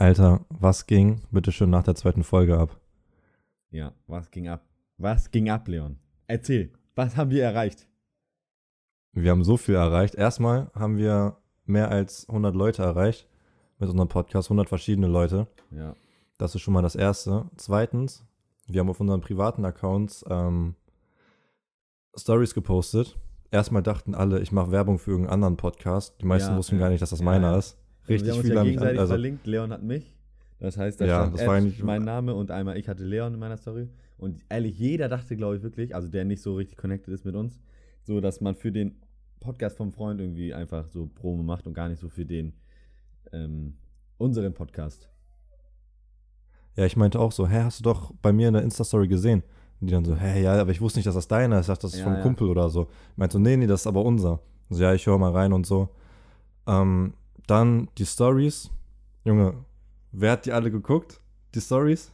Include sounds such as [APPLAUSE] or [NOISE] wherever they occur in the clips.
Alter, was ging bitte schön nach der zweiten Folge ab? Ja, was ging ab? Was ging ab, Leon? Erzähl, was haben wir erreicht? Wir haben so viel erreicht. Erstmal haben wir mehr als 100 Leute erreicht mit unserem Podcast, 100 verschiedene Leute. Ja. Das ist schon mal das Erste. Zweitens, wir haben auf unseren privaten Accounts ähm, Stories gepostet. Erstmal dachten alle, ich mache Werbung für irgendeinen anderen Podcast. Die meisten Ja, wussten ja. gar nicht, dass das meiner ja. ist. Richtig wir haben uns ja gegenseitig also, verlinkt. Leon hat mich. Das heißt, da Ja, stand das war eigentlich- mein Name und einmal ich hatte Leon in meiner Story. Und ehrlich, jeder dachte, glaube ich, wirklich, also der nicht so richtig connected ist mit uns, so dass man für den Podcast vom Freund irgendwie einfach so Promo macht und gar nicht so für den ähm, unseren Podcast. Ja, ich meinte auch so, hä, hast du doch bei mir in der Insta-Story gesehen? Und die dann so, hä, ja, aber ich wusste nicht, dass das deiner ist. Ich dachte, das ist Ja, vom ja. Kumpel oder so. Ich meinte so, nee, nee, das ist aber unser. So, ja, ich höre mal rein und so. Ähm, dann die Stories. Junge, wer hat die alle geguckt? Die Stories?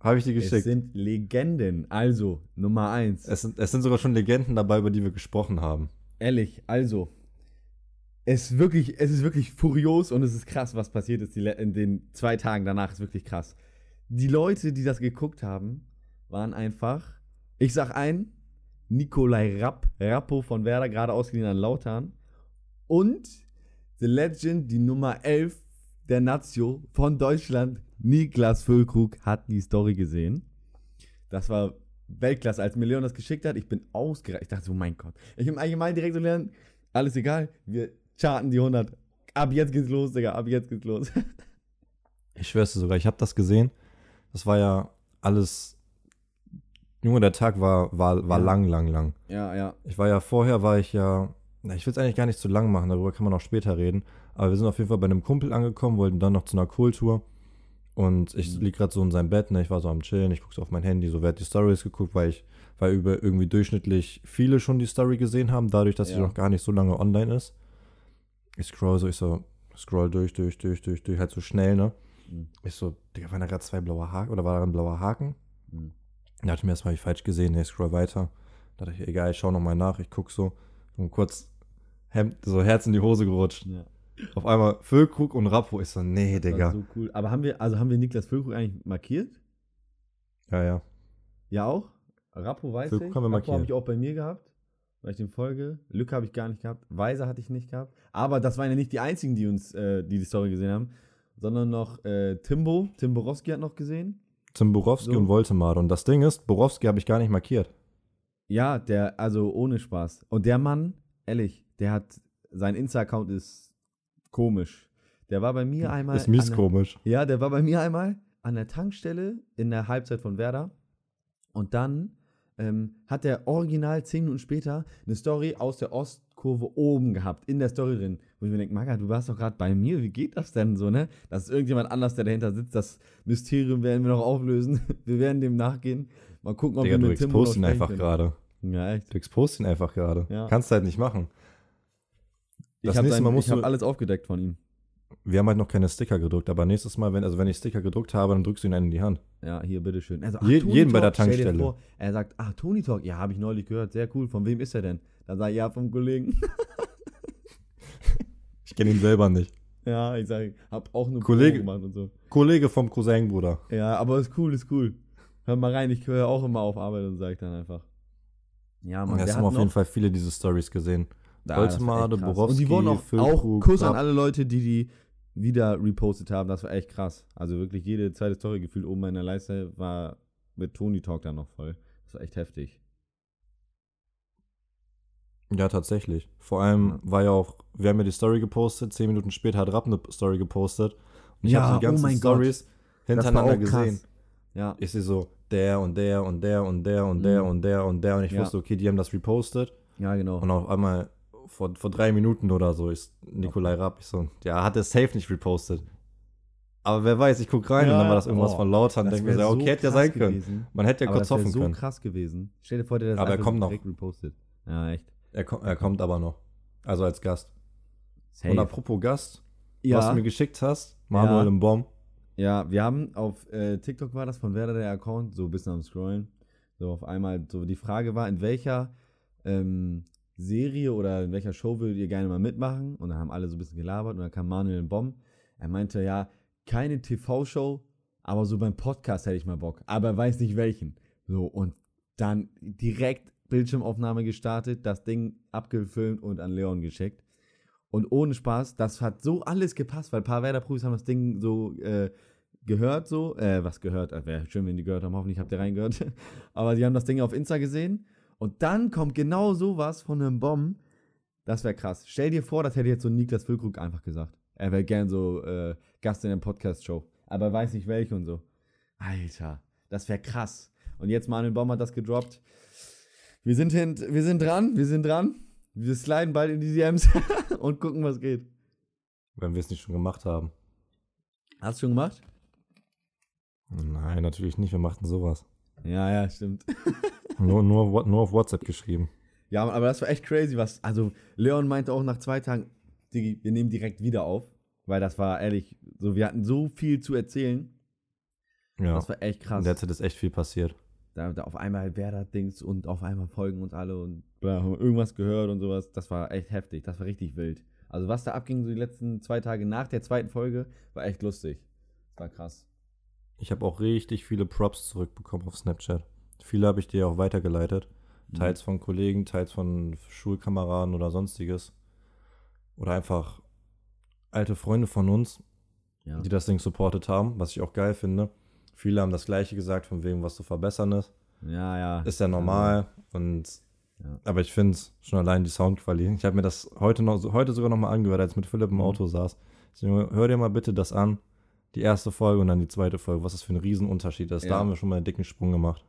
Habe ich die Es geschickt? sind Legenden. Also, Nummer eins. Es sind, es sind sogar schon Legenden dabei, über die wir gesprochen haben. Ehrlich, also. Es ist, wirklich, es ist wirklich furios und es ist krass, was passiert ist in den zwei Tagen danach. Ist wirklich krass. Die Leute, die das geguckt haben, waren einfach. Ich sag ein, Nikolai Rapp, Rappo von Werder, gerade ausgeliehen an Lautern. Und The Legend, die Nummer 11 der Nazio von Deutschland, Niklas Füllkrug, hat die Story gesehen. Das war Weltklasse. Als mir Leon das geschickt hat, ich bin ausgereicht. Ich dachte so, mein Gott. Ich im Allgemeinen direkt so lernen, alles egal, wir charten die 100. Ab jetzt geht's los, Digga, ab jetzt geht's los. Ich schwör's dir sogar, ich habe das gesehen. Das war ja alles. Junge, der Tag war, war, war Ja. lang, lang, lang. ja, ja. Ich war ja vorher, war ich ja, na, ich will es eigentlich gar nicht zu lang machen, darüber kann man auch später reden. Aber wir sind auf jeden Fall bei einem Kumpel angekommen, wollten dann noch zu einer Kohltour. Und ich Mhm. lieg gerade so in seinem Bett, ne, ich war so am Chillen, ich guck so auf mein Handy, so wer hat die Stories geguckt, weil ich, weil über irgendwie durchschnittlich viele schon die Story gesehen haben, dadurch, dass sie Ja. noch gar nicht so lange online ist. Ich scroll so, ich so, scroll durch, durch, durch, durch, durch, halt so schnell, ne? Mhm. Ich so, Digga, waren da gerade zwei blaue Haken oder war da ein blauer Haken? Mhm. Da dachte ich mir, ich falsch gesehen. Nee, scroll weiter. Da dachte ich, egal, ich schau nochmal nach. Ich guck so. Und kurz Hemd, so Herz in die Hose gerutscht. ja. Auf einmal Füllkrug und Rappo. Ich so, nee, Das Digga. so cool. Aber haben wir, also haben wir Niklas Füllkrug eigentlich markiert? Ja, ja. Ja auch? Rappo weiß Füllkrug ich. haben wir Rappo habe ich auch bei mir gehabt, weil ich dem folge. Lücke habe ich gar nicht gehabt. Weiser hatte ich nicht gehabt. Aber das waren ja nicht die einzigen, die uns, äh, die die Story gesehen haben, sondern noch äh, Timbo. Tim Borowski hat noch gesehen. Zum Borowski So. und Woltemade. Und das Ding ist, Borowski habe ich gar nicht markiert. Ja, der, also ohne Spaß. Und der Mann, ehrlich, der hat, sein Insta-Account ist komisch. Der war bei mir einmal. ist mies der- komisch. Ja, der war bei mir einmal an der Tankstelle in der Halbzeit von Werder. Und dann ähm, hat er original zehn Minuten später eine Story aus der Ostkurve oben gehabt, in der Story drin. Wo ich mir denke, Maga, du warst doch gerade bei mir, wie geht das denn so, ne? Das ist irgendjemand anders, der dahinter sitzt. Das Mysterium werden wir noch auflösen. [LAUGHS] Wir werden dem nachgehen. Mal gucken, ob Digga, wir du mit Timbo noch expost ihn einfach gerade. Ja, echt. Du expost ihn einfach gerade. Ja. Kannst halt nicht machen. Ich Das habe nächste Mal musst hab alles aufgedeckt von ihm. Wir haben halt noch keine Sticker gedruckt, aber nächstes Mal, wenn, also wenn ich Sticker gedruckt habe, dann drückst du ihn einen in die Hand. Ja, hier, bitteschön. Also, Je- jeden bei der Tankstelle. Vor, er sagt, ach, Tony Talk, ja, habe ich neulich gehört, sehr cool. Von wem ist er denn? Dann sage ich, ja, vom Kollegen. [LAUGHS] Ich kenne ihn selber nicht. ja, ich sage, hab auch eine Kollege- gemacht und so. Kollege vom Cousin, Bruder. Ja, aber ist cool, ist cool. Hör mal rein, ich höre auch immer auf Arbeit und sage dann einfach. Ja, Mann, Ja, es haben auf jeden Fall viele diese Stories gesehen. Ja, krass. Borowski, Und die wurden auch, auch Füllkrug, Kuss an alle Leute, die die wieder repostet haben. Das war echt krass. Also wirklich jede zweite Story gefühlt oben in der Leiste war mit Tony Talk dann noch voll. Das war echt heftig. Ja, tatsächlich. Vor allem Ja. war ja auch, wir haben ja die Story gepostet, zehn Minuten später hat Rapp eine Story gepostet. Und ich Ja, habe die oh ganzen mein Gott. Stories hintereinander gesehen. Ja. Ich sehe so, der und der und der und der und der Mhm. und der und der und ich Ja. wusste, okay, die haben das repostet. Ja, genau. Und auf einmal vor, vor drei Minuten oder so ist Nikolai Rapp. Ich so, ja, hat er safe nicht repostet. Aber wer weiß, ich guck rein und Ja, dann war das irgendwas oh, von Lautern. Denke mir so, okay, hätte ja sein können. gewesen. Man hätte ja Aber kurz das hoffen so können. krass gewesen. Stell dir vor, der das Aber er kommt noch. direkt repostet. Ja, echt. Er, ko- er kommt aber noch. Also als Gast. Safe. Und apropos Gast, ja, was du mir geschickt hast, Manuel Ja. im Baum. ja, wir haben auf äh, TikTok war das von Werder der Account, so ein bisschen am Scrollen. So auf einmal, so die Frage war, in welcher ähm, Serie oder in welcher Show würdet ihr gerne mal mitmachen? Und dann haben alle so ein bisschen gelabert und dann kam Manuel Baum. Er meinte, ja, keine TV-Show, aber so beim Podcast hätte ich mal Bock. Aber weiß nicht welchen. So, und dann direkt Bildschirmaufnahme gestartet, das Ding abgefilmt und an Leon geschickt. Und ohne Spaß, das hat so alles gepasst, weil ein paar Werder-Profis haben das Ding so äh, gehört, so. Äh, was gehört? Äh, Wäre schön, wenn die gehört haben. Hoffentlich habt ihr reingehört. [LAUGHS] Aber die haben das Ding auf Insta gesehen. Und dann kommt genau sowas von einem Bomb. Das wäre krass. Stell dir vor, das hätte jetzt so Niklas Füllkrug einfach gesagt. Er wäre gern so äh, Gast in der Podcast-Show. Aber weiß nicht welche und so. Alter, das wäre krass. Und jetzt Manuel Baum hat das gedroppt. Wir sind, hint, wir sind dran, wir sind dran. Wir sliden bald in die DMs [LAUGHS] und gucken, was geht. Wenn wir es nicht schon gemacht haben. Hast du schon gemacht? Nein, natürlich nicht. Wir machten sowas. Ja, ja, stimmt. [LAUGHS] [LAUGHS] nur, nur, nur auf WhatsApp geschrieben. Ja, aber das war echt crazy, was. Also, Leon meinte auch nach zwei Tagen, Digi, wir nehmen direkt wieder auf. Weil das war ehrlich, so, wir hatten so viel zu erzählen. Ja. Das war echt krass. In der Zeit ist echt viel passiert. Da, da auf einmal Werder-Dings und auf einmal folgen uns alle und bla, haben irgendwas gehört und sowas. Das war echt heftig. Das war richtig wild. Also, was da abging, so die letzten zwei Tage nach der zweiten Folge, war echt lustig. Das war krass. Ich habe auch richtig viele Props zurückbekommen auf Snapchat. Viele habe ich dir auch weitergeleitet. Teils von Kollegen, teils von Schulkameraden oder sonstiges. Oder einfach alte Freunde von uns, Ja. die das Ding supportet haben, was ich auch geil finde. Viele haben das Gleiche gesagt, von wegen, was zu verbessern ist. Ja, ja. Ist ja normal. Und Ja. aber ich finde schon allein die Soundqualität. Ich habe mir das heute noch, heute sogar noch mal angehört, als ich mit Philipp im Mhm. Auto saß. So, hör dir mal bitte das an. Die erste Folge und dann die zweite Folge. Was das für ein Riesenunterschied ist. Ja. Da haben wir schon mal einen dicken Sprung gemacht.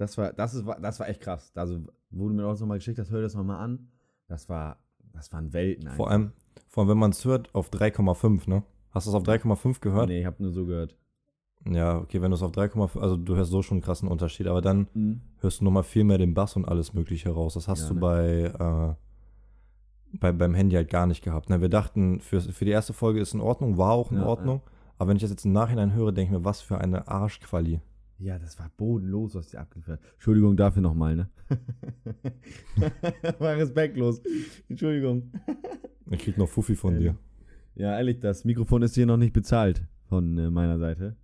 Das war, das ist, das war echt krass. Also, wo du mir auch nochmal geschickt hast, hör das nochmal an. Das war, das waren Welten einfach. Vor allem, vor allem wenn man es hört, auf 3,5, ne? Hast du es auf 3,5 gehört? Nee, ich habe nur so gehört. Ja, okay, wenn du es auf 3,5, also du hörst so schon einen krassen Unterschied, aber dann Mhm. hörst du nochmal viel mehr den Bass und alles Mögliche raus. Das hast Ja, du ne? bei, äh, bei, beim Handy halt gar nicht gehabt. Ne? Wir dachten, für, für die erste Folge ist in Ordnung, war auch in Ja, Ordnung. Aber wenn ich das jetzt im Nachhinein höre, denke ich mir, was für eine Arschquali. Ja, das war bodenlos, was die abgeliefert hat. Entschuldigung dafür nochmal, ne? [LAUGHS] war respektlos. Entschuldigung. Ich krieg noch Fuffi von Ähm, dir. Ja, ehrlich, das Mikrofon ist hier noch nicht bezahlt von äh, meiner Seite.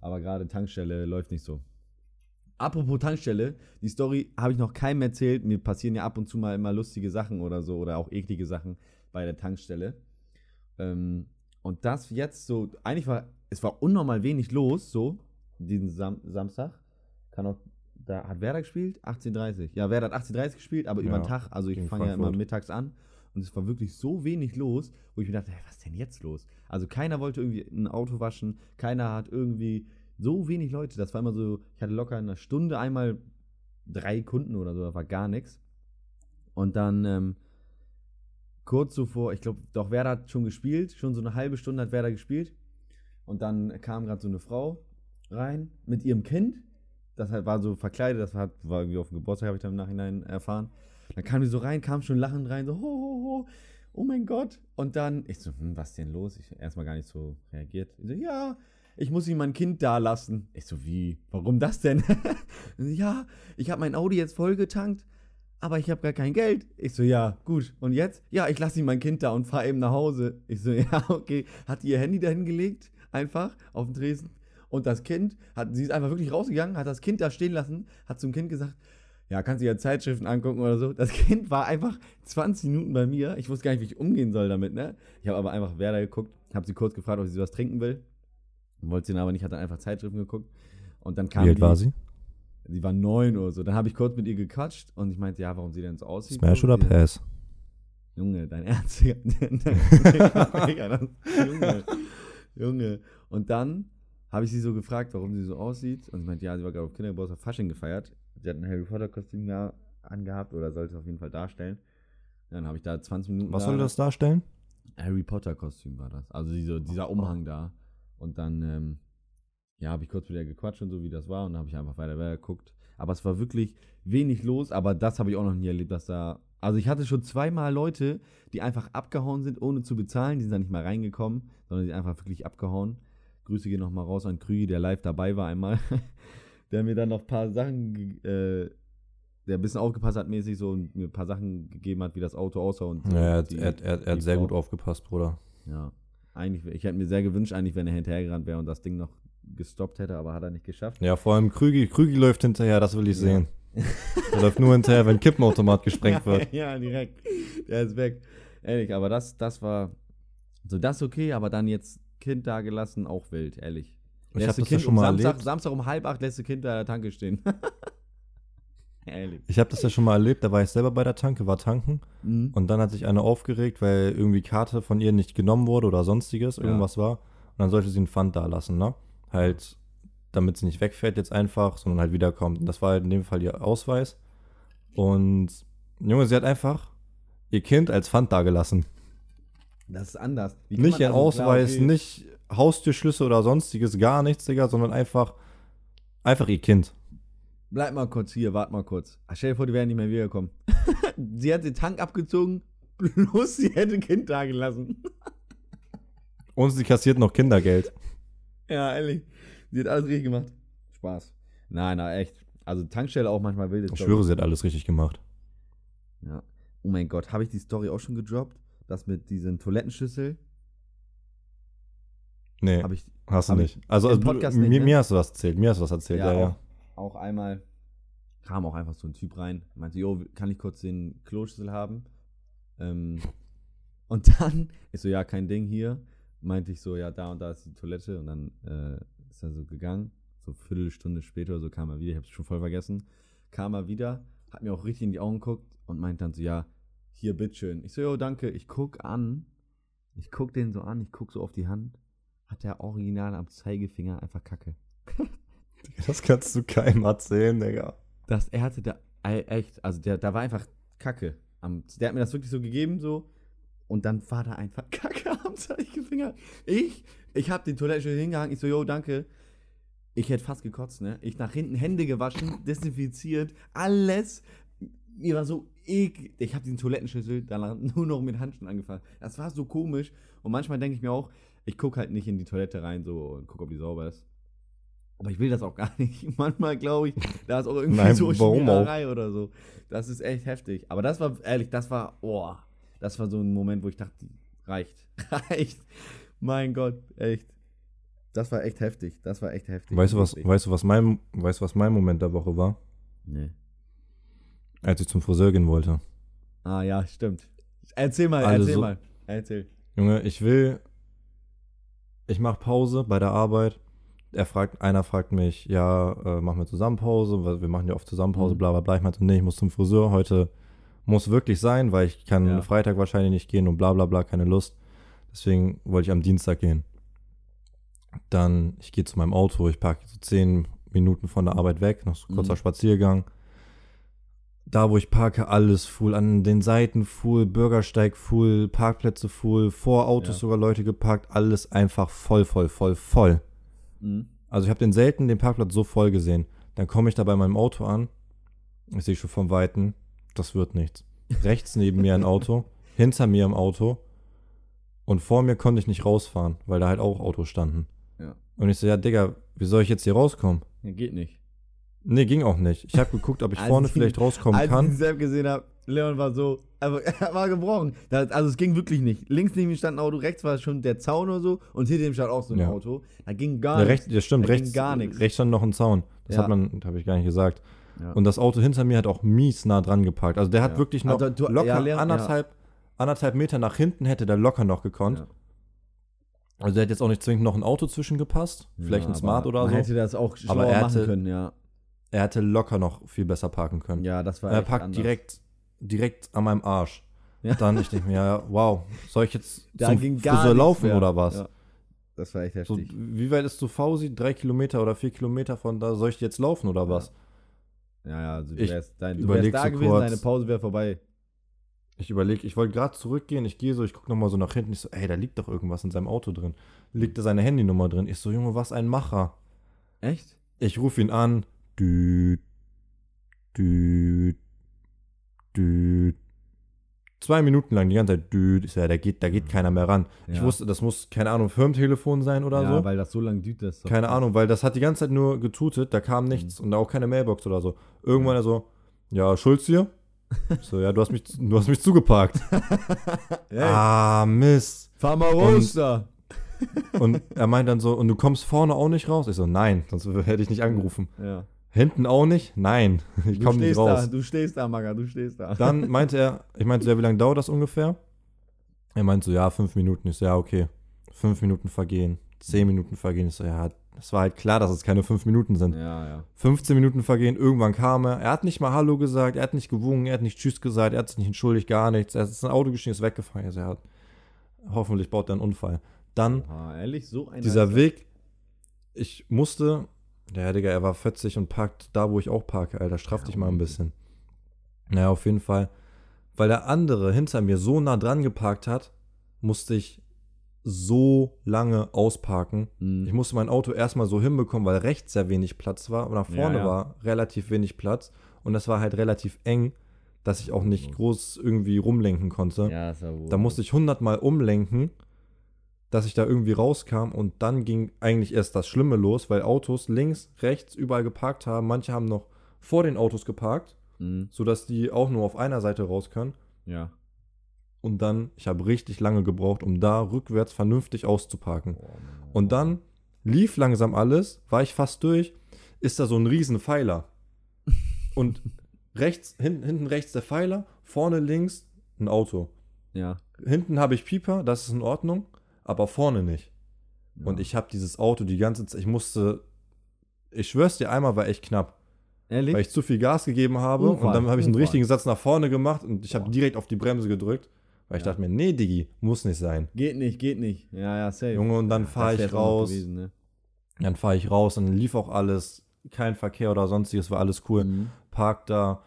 Aber gerade Tankstelle läuft nicht so. Apropos Tankstelle, die Story habe ich noch keinem erzählt. Mir passieren ja ab und zu mal immer lustige Sachen oder so oder auch eklige Sachen bei der Tankstelle. Ähm, und das jetzt so, eigentlich war, es war unnormal wenig los, so, diesen Sam Samstag. Kann auch, da hat Werder gespielt? 18.30 Ja, Werder hat 18.30 gespielt, aber über Ja, den Tag, also ich fange ja immer mittags an. Und es war wirklich so wenig los, wo ich mir dachte, hey, was ist denn jetzt los? Also keiner wollte irgendwie ein Auto waschen, keiner hat irgendwie so wenig Leute. Das war immer so, ich hatte locker in einer Stunde einmal drei Kunden oder so, da war gar nichts. Und dann ähm, kurz zuvor, ich glaube, doch Werder hat schon gespielt, schon so eine halbe Stunde hat Werder gespielt. Und dann kam gerade so eine Frau rein mit ihrem Kind. Das halt war so verkleidet, das war, war irgendwie auf dem Geburtstag, habe ich dann im Nachhinein erfahren. Dann kam die so rein, kam schon lachend rein, so, ho, ho, ho, oh mein Gott. Und dann, ich so, hm, was denn los? Ich erstmal gar nicht so reagiert. Ich so, ja, ich muss ihm mein Kind da lassen. Ich so, wie? Warum das denn? [LAUGHS] ja, ich habe mein Audi jetzt vollgetankt, aber ich habe gar kein Geld. Ich so, ja, gut. Und jetzt? Ja, ich lasse ihm mein Kind da und fahre eben nach Hause. Ich so, [LAUGHS] ja, okay. Hat ihr Handy dahin gelegt, einfach auf den Tresen. Und das Kind, hat, sie ist einfach wirklich rausgegangen, hat das Kind da stehen lassen, hat zum Kind gesagt, ja, kannst du ja Zeitschriften angucken oder so. Das [LAUGHS] Kind war einfach 20 Minuten bei mir. Ich wusste gar nicht, wie ich umgehen soll damit, ne? Ich habe aber einfach Werder geguckt, habe sie kurz gefragt, ob sie was trinken will. Wollte sie dann aber nicht, hat dann einfach Zeitschriften geguckt. Und dann kam Wie alt die, war sie? Sie war neun oder so. Dann habe ich kurz mit ihr gequatscht und ich meinte, ja, warum sie denn so aussieht. Smash oder Pass? Junge, dein Ernst? [LAUGHS] [LAUGHS] Junge, Junge. Und dann habe ich sie so gefragt, warum sie so aussieht. Und sie meinte, ja, sie war gerade auf Kindergeburtstag Fasching gefeiert. Sie hat ein Harry Potter Kostüm ja angehabt oder sollte es auf jeden Fall darstellen. Dann habe ich da 20 Minuten. Was da- soll das darstellen? Harry Potter Kostüm war das. Also diese, dieser Umhang da. Und dann, ähm, ja, habe ich kurz mit ihr gequatscht und so, wie das war. Und dann habe ich einfach weiter, weiter geguckt. Aber es war wirklich wenig los. Aber das habe ich auch noch nie erlebt, dass da. Also ich hatte schon zweimal Leute, die einfach abgehauen sind, ohne zu bezahlen. Die sind da nicht mal reingekommen, sondern die sind einfach wirklich abgehauen. Grüße gehen nochmal raus an Krügi, der live dabei war einmal. [LAUGHS] der mir dann noch ein paar Sachen, äh, der ein bisschen aufgepasst hat mäßig so und mir ein paar Sachen gegeben hat, wie das Auto aussah. Und Ja, er hat, die- er, er, er hat sehr Frau. gut aufgepasst, Bruder. ja. Eigentlich, ich hätte mir sehr gewünscht, eigentlich, wenn er hinterhergerannt wäre und das Ding noch gestoppt hätte, aber hat er nicht geschafft. Ja, vor allem Krügi, Krügi läuft hinterher, das will ich Ja. sehen. Der [LAUGHS] läuft nur hinterher, wenn Kippenautomat gesprengt wird. [LAUGHS] ja, direkt. Der ist weg. Ehrlich, aber das, das war. So, das okay, aber dann jetzt Kind da gelassen, auch wild, ehrlich. Ich Lässt habe das ja Kind schon um mal Samstag, erlebt. Samstag um halb acht lässt du Kind da der Tanke stehen. [LAUGHS] ehrlich. Ich habe das ja schon mal erlebt, da war ich selber bei der Tanke, war tanken Mhm. und dann hat sich eine aufgeregt, weil irgendwie Karte von ihr nicht genommen wurde oder sonstiges, Ja. irgendwas war. Und dann sollte sie einen Pfand da lassen, ne? Halt, damit sie nicht wegfährt jetzt einfach, sondern halt wiederkommt. Und das war halt in dem Fall ihr Ausweis. Und Junge, sie hat einfach ihr Kind als Pfand da gelassen. Das ist anders. Nicht also- Ausweis, klar, okay. nicht Haustürschlüssel oder sonstiges, gar nichts, Digga, sondern einfach, einfach ihr Kind. Bleib mal kurz hier, wart mal kurz. Ach, stell dir vor, die wären nicht mehr wiedergekommen. [LAUGHS] sie hat den Tank abgezogen, bloß sie hätte Kind da gelassen. [LAUGHS] Und sie kassiert noch Kindergeld. ja, ehrlich. Sie hat alles richtig gemacht. Spaß. Nein, na echt. Also Tankstelle auch manchmal wilde Ich schwöre, sie hat alles richtig gemacht. Ja. Oh mein Gott, habe ich die Story auch schon gedroppt? Das mit diesen Toilettenschüssel? Nee, Habe ich hast du hab nicht. Also, also Podcast mir, nicht, ne? mir hast du was erzählt, mir hast du was erzählt, ja, ja. Auch, auch einmal kam auch einfach so ein Typ rein, meinte, jo, kann ich kurz den Kloschüssel haben? Ähm, [LAUGHS] und dann ist so, ja, kein Ding hier. Meinte ich so, ja, da und da ist die Toilette. Und dann äh, ist er so gegangen. So eine Viertelstunde später oder so kam er wieder. Ich hab's schon voll vergessen. Kam er wieder, hat mir auch richtig in die Augen geguckt und meinte dann so, ja, hier, bitteschön. Ich so, jo, danke. Ich guck an. Ich guck den so an. Ich guck so auf die Hand. Hat der original am Zeigefinger einfach Kacke. [LAUGHS] Das kannst du keinem erzählen, Digga. dass er hatte da echt, also der, da war einfach Kacke. Am, der hat mir das wirklich so gegeben, so. Und dann war da einfach [LAUGHS] Kacke am Zeigefinger. Ich, ich hab den Toilettenschlüssel hingehangen. Ich so, yo, danke. Ich hätte fast gekotzt, ne? Ich nach hinten Hände gewaschen, desinfiziert, alles. Mir war so eklig. Ich habe den Toilettenschlüssel danach [LAUGHS] nur noch mit Handschuhen angefangen. Das war so komisch. Und manchmal denke ich mir auch, ich gucke halt nicht in die Toilette rein so und gucke, ob die sauber ist. Aber ich will das auch gar [LAUGHS] nicht. Manchmal glaube ich, da ist auch irgendwie Nein, so? Spielerei oder so. Das ist echt heftig. Aber das war, ehrlich, das war, oh, das war so ein Moment, wo ich dachte, reicht, [LAUGHS] reicht. Mein Gott, echt. Das war echt heftig. Das war echt heftig. Weißt du, was, weißt du, was mein, weißt du, was mein Moment der Woche war? Nee. Als ich zum Friseur gehen wollte. Ah, ja, stimmt. Erzähl mal, Alle erzähl so- mal. Erzähl. Junge, ich will. Ich mache Pause bei der Arbeit. Er fragt, einer fragt mich, ja, äh, machen wir zusammen Pause, weil wir machen ja oft zusammen Pause, Mhm. bla bla bla. Ich meinte, nee, ich muss zum Friseur. Heute muss wirklich sein, weil ich kann Ja. Freitag wahrscheinlich nicht gehen und bla bla bla, keine Lust. Deswegen wollte ich am Dienstag gehen. Dann, ich gehe zu meinem Auto, ich parke so zehn Minuten von der Arbeit weg, noch so ein kurzer Mhm. Spaziergang. Da, wo ich parke, alles full, an den Seiten full, Bürgersteig full, Parkplätze full, vor Autos Ja. sogar Leute geparkt, alles einfach voll, voll, voll, voll. Mhm. Also ich habe den selten den Parkplatz so voll gesehen. Dann komme ich da bei meinem Auto an, ich sehe schon vom Weiten, das wird nichts. Rechts neben mir ein Auto, [LAUGHS] hinter mir im Auto und vor mir konnte ich nicht rausfahren, weil da halt auch Autos standen. Ja. Und ich so, ja Digga, wie soll ich jetzt hier rauskommen? ja. Geht nicht. Nee, ging auch nicht. Ich habe geguckt, ob ich Als vorne ich- vielleicht rauskommen Als ich kann. den Sepp gesehen habe, Leon war so, aber [LAUGHS] er war gebrochen. Das, also es ging wirklich nicht. Links neben ihm stand ein Auto, rechts war schon der Zaun oder so und hinter ihm stand auch so ein Ja. Auto. Da ging gar Ja, nichts. rechts, ja, stimmt, Da rechts, gar nichts. rechts stand noch ein Zaun. Das Ja. hat man, habe ich gar nicht gesagt. Und das Auto hinter mir hat auch mies nah dran geparkt. Also der hat wirklich noch Also du- locker Leon- anderthalb, anderthalb Meter nach hinten hätte der locker noch gekonnt. Also der hätte jetzt auch nicht zwingend noch ein Auto zwischengepasst. Vielleicht ein Smart oder man so. hätte das auch Aber er können, ja. Er hätte locker noch viel besser parken können. Ja, das war er echt parkt anders. direkt, direkt an meinem Arsch. Ja. Dann ich denke mir, ja, wow, soll ich jetzt Da zum ging gar Friseur nichts laufen mehr. oder was? Ja. Das war echt So, heftig. wie weit ist zu Fausi? Drei Kilometer oder vier Kilometer von da? Soll ich jetzt laufen oder was? Ja, ja, also du Ich wärst, dein, du überleg wärst da so gewesen, kurz. deine Pause wäre vorbei. Ich überlege, ich wollte gerade zurückgehen, ich gehe so, ich gucke nochmal so nach hinten, ich so, ey, da liegt doch irgendwas in seinem Auto drin. Liegt da seine Handynummer drin? Ich so, Junge, was ein Macher. Echt? Ich rufe ihn an. Düt, düt, düt. Zwei Minuten lang die ganze Zeit düt. Ich ja, da geht, da geht keiner mehr ran. Ich Ja. wusste, das muss, keine Ahnung, Firmentelefon sein oder ja, so. weil das so lang düht das. doch. Keine Ahnung, weil das hat die ganze Zeit nur getutet, da kam nichts und auch keine Mailbox oder so. Irgendwann er so, ja, Schulz hier? Ich so, ja, du hast mich, du hast mich zugeparkt. [LAUGHS] Hey, Ah, Mist. fahr mal Und- raus da. Und er meint dann so, und du kommst vorne auch nicht raus? Ich so, nein, sonst hätte ich nicht angerufen. Ja. Hinten auch nicht? Nein, [LAUGHS] ich Du komme nicht stehst raus. da, du stehst da, Maga, du stehst da. Dann [LAUGHS] meinte er, ich meinte so, ja, wie lange dauert das ungefähr? Er meinte so, ja, fünf Minuten. Ich so, ja, okay. Fünf Minuten vergehen, zehn Minuten vergehen. Ich so, ja, es war halt klar, dass es keine fünf Minuten sind. Ja, ja. 15 Minuten vergehen, irgendwann kam er. Er hat nicht mal Hallo gesagt, er hat nicht gewungen, er hat nicht Tschüss gesagt, er hat sich nicht entschuldigt, gar nichts. Er ist ein Auto gestiegen, ist weggefahren. Also er hat, hoffentlich baut er einen Unfall. Dann Ah, ehrlich, so ein dieser. Weg, ich musste, ja, Digga, er war 40 und parkt da, wo ich auch parke, Alter, straff Ja, dich mal ein bisschen. Naja, auf jeden Fall. Weil der andere hinter mir so nah dran geparkt hat, musste ich so lange ausparken. Mhm. Ich musste mein Auto erstmal so hinbekommen, weil rechts sehr wenig Platz war und nach Ja, vorne ja. war relativ wenig Platz und das war halt relativ eng, dass ich auch nicht groß irgendwie rumlenken konnte. ja, ist ja wohl. Da musste ich 100 Mal umlenken, dass ich da irgendwie rauskam und dann ging eigentlich erst das Schlimme los, weil Autos links, rechts überall geparkt haben. Manche haben noch vor den Autos geparkt, Mhm. sodass die auch nur auf einer Seite raus können. Ja. Und dann, ich habe richtig lange gebraucht, um da rückwärts vernünftig auszuparken. Mann. Und dann lief langsam alles, war ich fast durch, ist da so ein riesen Pfeiler. [LAUGHS] Und rechts, hinten, hinten rechts der Pfeiler, vorne links ein Auto. Ja. Hinten habe ich Pieper, das ist in Ordnung, aber vorne nicht. ja. Und ich habe dieses Auto die ganze Zeit, ich musste, ich schwör's dir, einmal war echt knapp, Ehrlich? weil ich zu viel Gas gegeben habe Unfall, und dann habe ich einen Unfall. richtigen Satz nach vorne gemacht und ich habe direkt auf die Bremse gedrückt, weil ich Ja. dachte mir, nee, Diggi, muss nicht sein. Geht nicht, geht nicht. Ja, ja, safe. Junge, und dann Ja, fahr das ich raus. Gewesen, ne? Dann fahre ich raus, dann lief auch alles, kein Verkehr oder sonstiges, war alles cool. Mhm. Park da,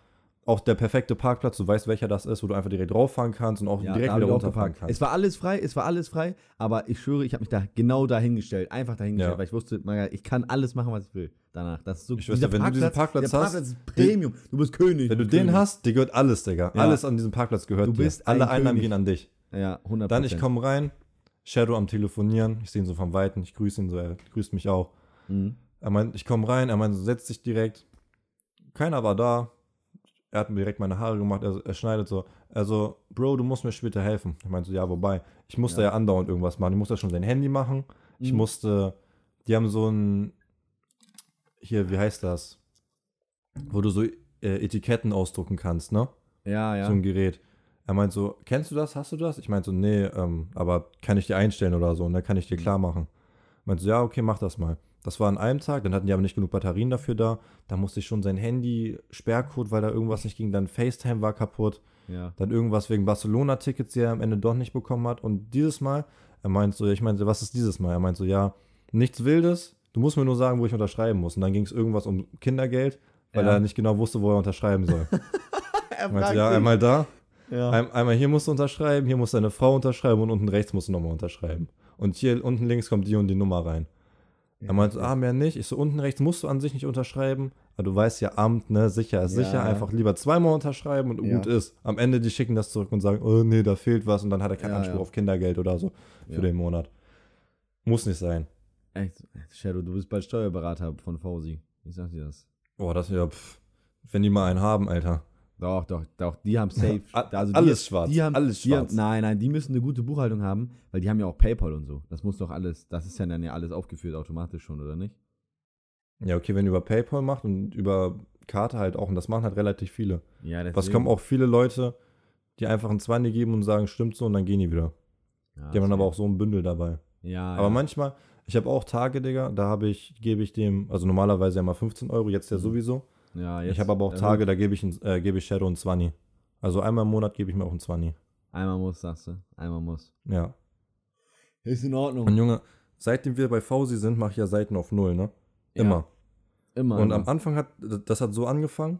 auch der perfekte Parkplatz, du weißt, welcher das ist, wo du einfach direkt rauffahren kannst und auch Ja, direkt wieder runterfahren kannst. Es war alles frei, es war alles frei, aber ich schwöre, ich habe mich da genau dahingestellt, einfach dahingestellt, Ja. weil ich wusste, ich kann alles machen, was ich will danach. Das ist so Ich dir, wenn du diesen Parkplatz der hast, Parkplatz ist Premium. Du bist König. Wenn du den König. hast, dir gehört alles, Digga. Ja. Alles an diesem Parkplatz gehört Du dir. bist Alle ein Einnahmen König. gehen an dich. Ja, 100 Dann, ich komme rein, Shadow am Telefonieren, ich sehe ihn so vom Weiten, ich grüße ihn so, er grüßt mich auch. Mhm. Er meint, ich komme rein, er meint, setz dich direkt. Keiner war da. Er hat mir direkt meine Haare gemacht, er, er schneidet so. Also, Bro, du musst mir später helfen. Ich meinte so, ja, wobei, ich musste Ja. ja, andauernd irgendwas machen. Ich musste schon sein Handy machen. Ich Mhm. musste, die haben so ein, hier, wie heißt das? Wo du so äh, Etiketten ausdrucken kannst, ne? Ja, ja. so ein Gerät. Er meint so, kennst du das? Hast du das? Ich meinte so, nee, ähm, aber kann ich dir einstellen oder so? Und dann kann ich dir Mhm. klar machen. Meinte so, ja, okay, mach das mal. Das war an einem Tag, dann hatten die aber nicht genug Batterien dafür da. Da musste ich schon sein Handy, Sperrcode, weil da irgendwas nicht ging. Dann FaceTime war kaputt. ja. Dann irgendwas wegen Barcelona-Tickets, die er am Ende doch nicht bekommen hat. Und dieses Mal, er meint so, ich meinte, was ist dieses Mal? Er meint so, ja, nichts Wildes. Du musst mir nur sagen, wo ich unterschreiben muss. Und dann ging es irgendwas um Kindergeld, weil Ja. er nicht genau wusste, wo er unterschreiben soll. [LAUGHS] Er Er meinte, ja, einmal da, ja. ein, einmal hier musst du unterschreiben, hier muss deine Frau unterschreiben und unten rechts musst du nochmal unterschreiben. Und hier unten links kommt die und die Nummer rein. Er meinte, so, ah, mehr nicht. Ich so, unten rechts musst du an sich nicht unterschreiben. Aber du weißt ja, Amt, ne, sicher ist Ja. sicher. Einfach lieber zweimal unterschreiben und Ja. gut ist. Am Ende, die schicken das zurück und sagen, oh nee, da fehlt was. Und dann hat er keinen Ja, Anspruch ja. auf Kindergeld oder so für Ja. den Monat. Muss nicht sein. Echt, Shadow, du bist bald Steuerberater von Fausi. Ich sag dir das. Boah, das ja, pff, wenn die mal einen haben, Alter. Doch, doch, doch, die haben safe. [LAUGHS] Also alles die, schwarz, Die haben, alles schwarz. Haben, nein, nein, die müssen eine gute Buchhaltung haben, weil die haben ja auch PayPal und so. Das muss doch alles, das ist ja dann ja alles aufgeführt automatisch schon, oder nicht? Ja, okay, wenn ihr über PayPal macht und über Karte halt auch, und das machen halt relativ viele. Ja, deswegen. Was kommen auch viele Leute, die einfach ein 20 geben und sagen, stimmt so, und dann gehen die wieder. Ja, Die haben dann aber auch so ein Bündel dabei. Ja, Aber ja. manchmal, ich habe auch Tage, Digga, da habe ich, gebe ich dem, also normalerweise ja mal 15 Euro, jetzt ja Mhm. sowieso. Ja, ich habe aber auch erhöht. Tage, da gebe ich, ein- äh, gebe ich Shadow ein 20. Also einmal im Monat gebe ich mir auch ein 20. Einmal muss, sagst du. Einmal muss. Ja. Ist in Ordnung. Und Junge, seitdem wir bei Fausi sind, mache ich ja Seiten auf Null, ne? Immer. Immer. Und immer. am Anfang hat, das hat so angefangen,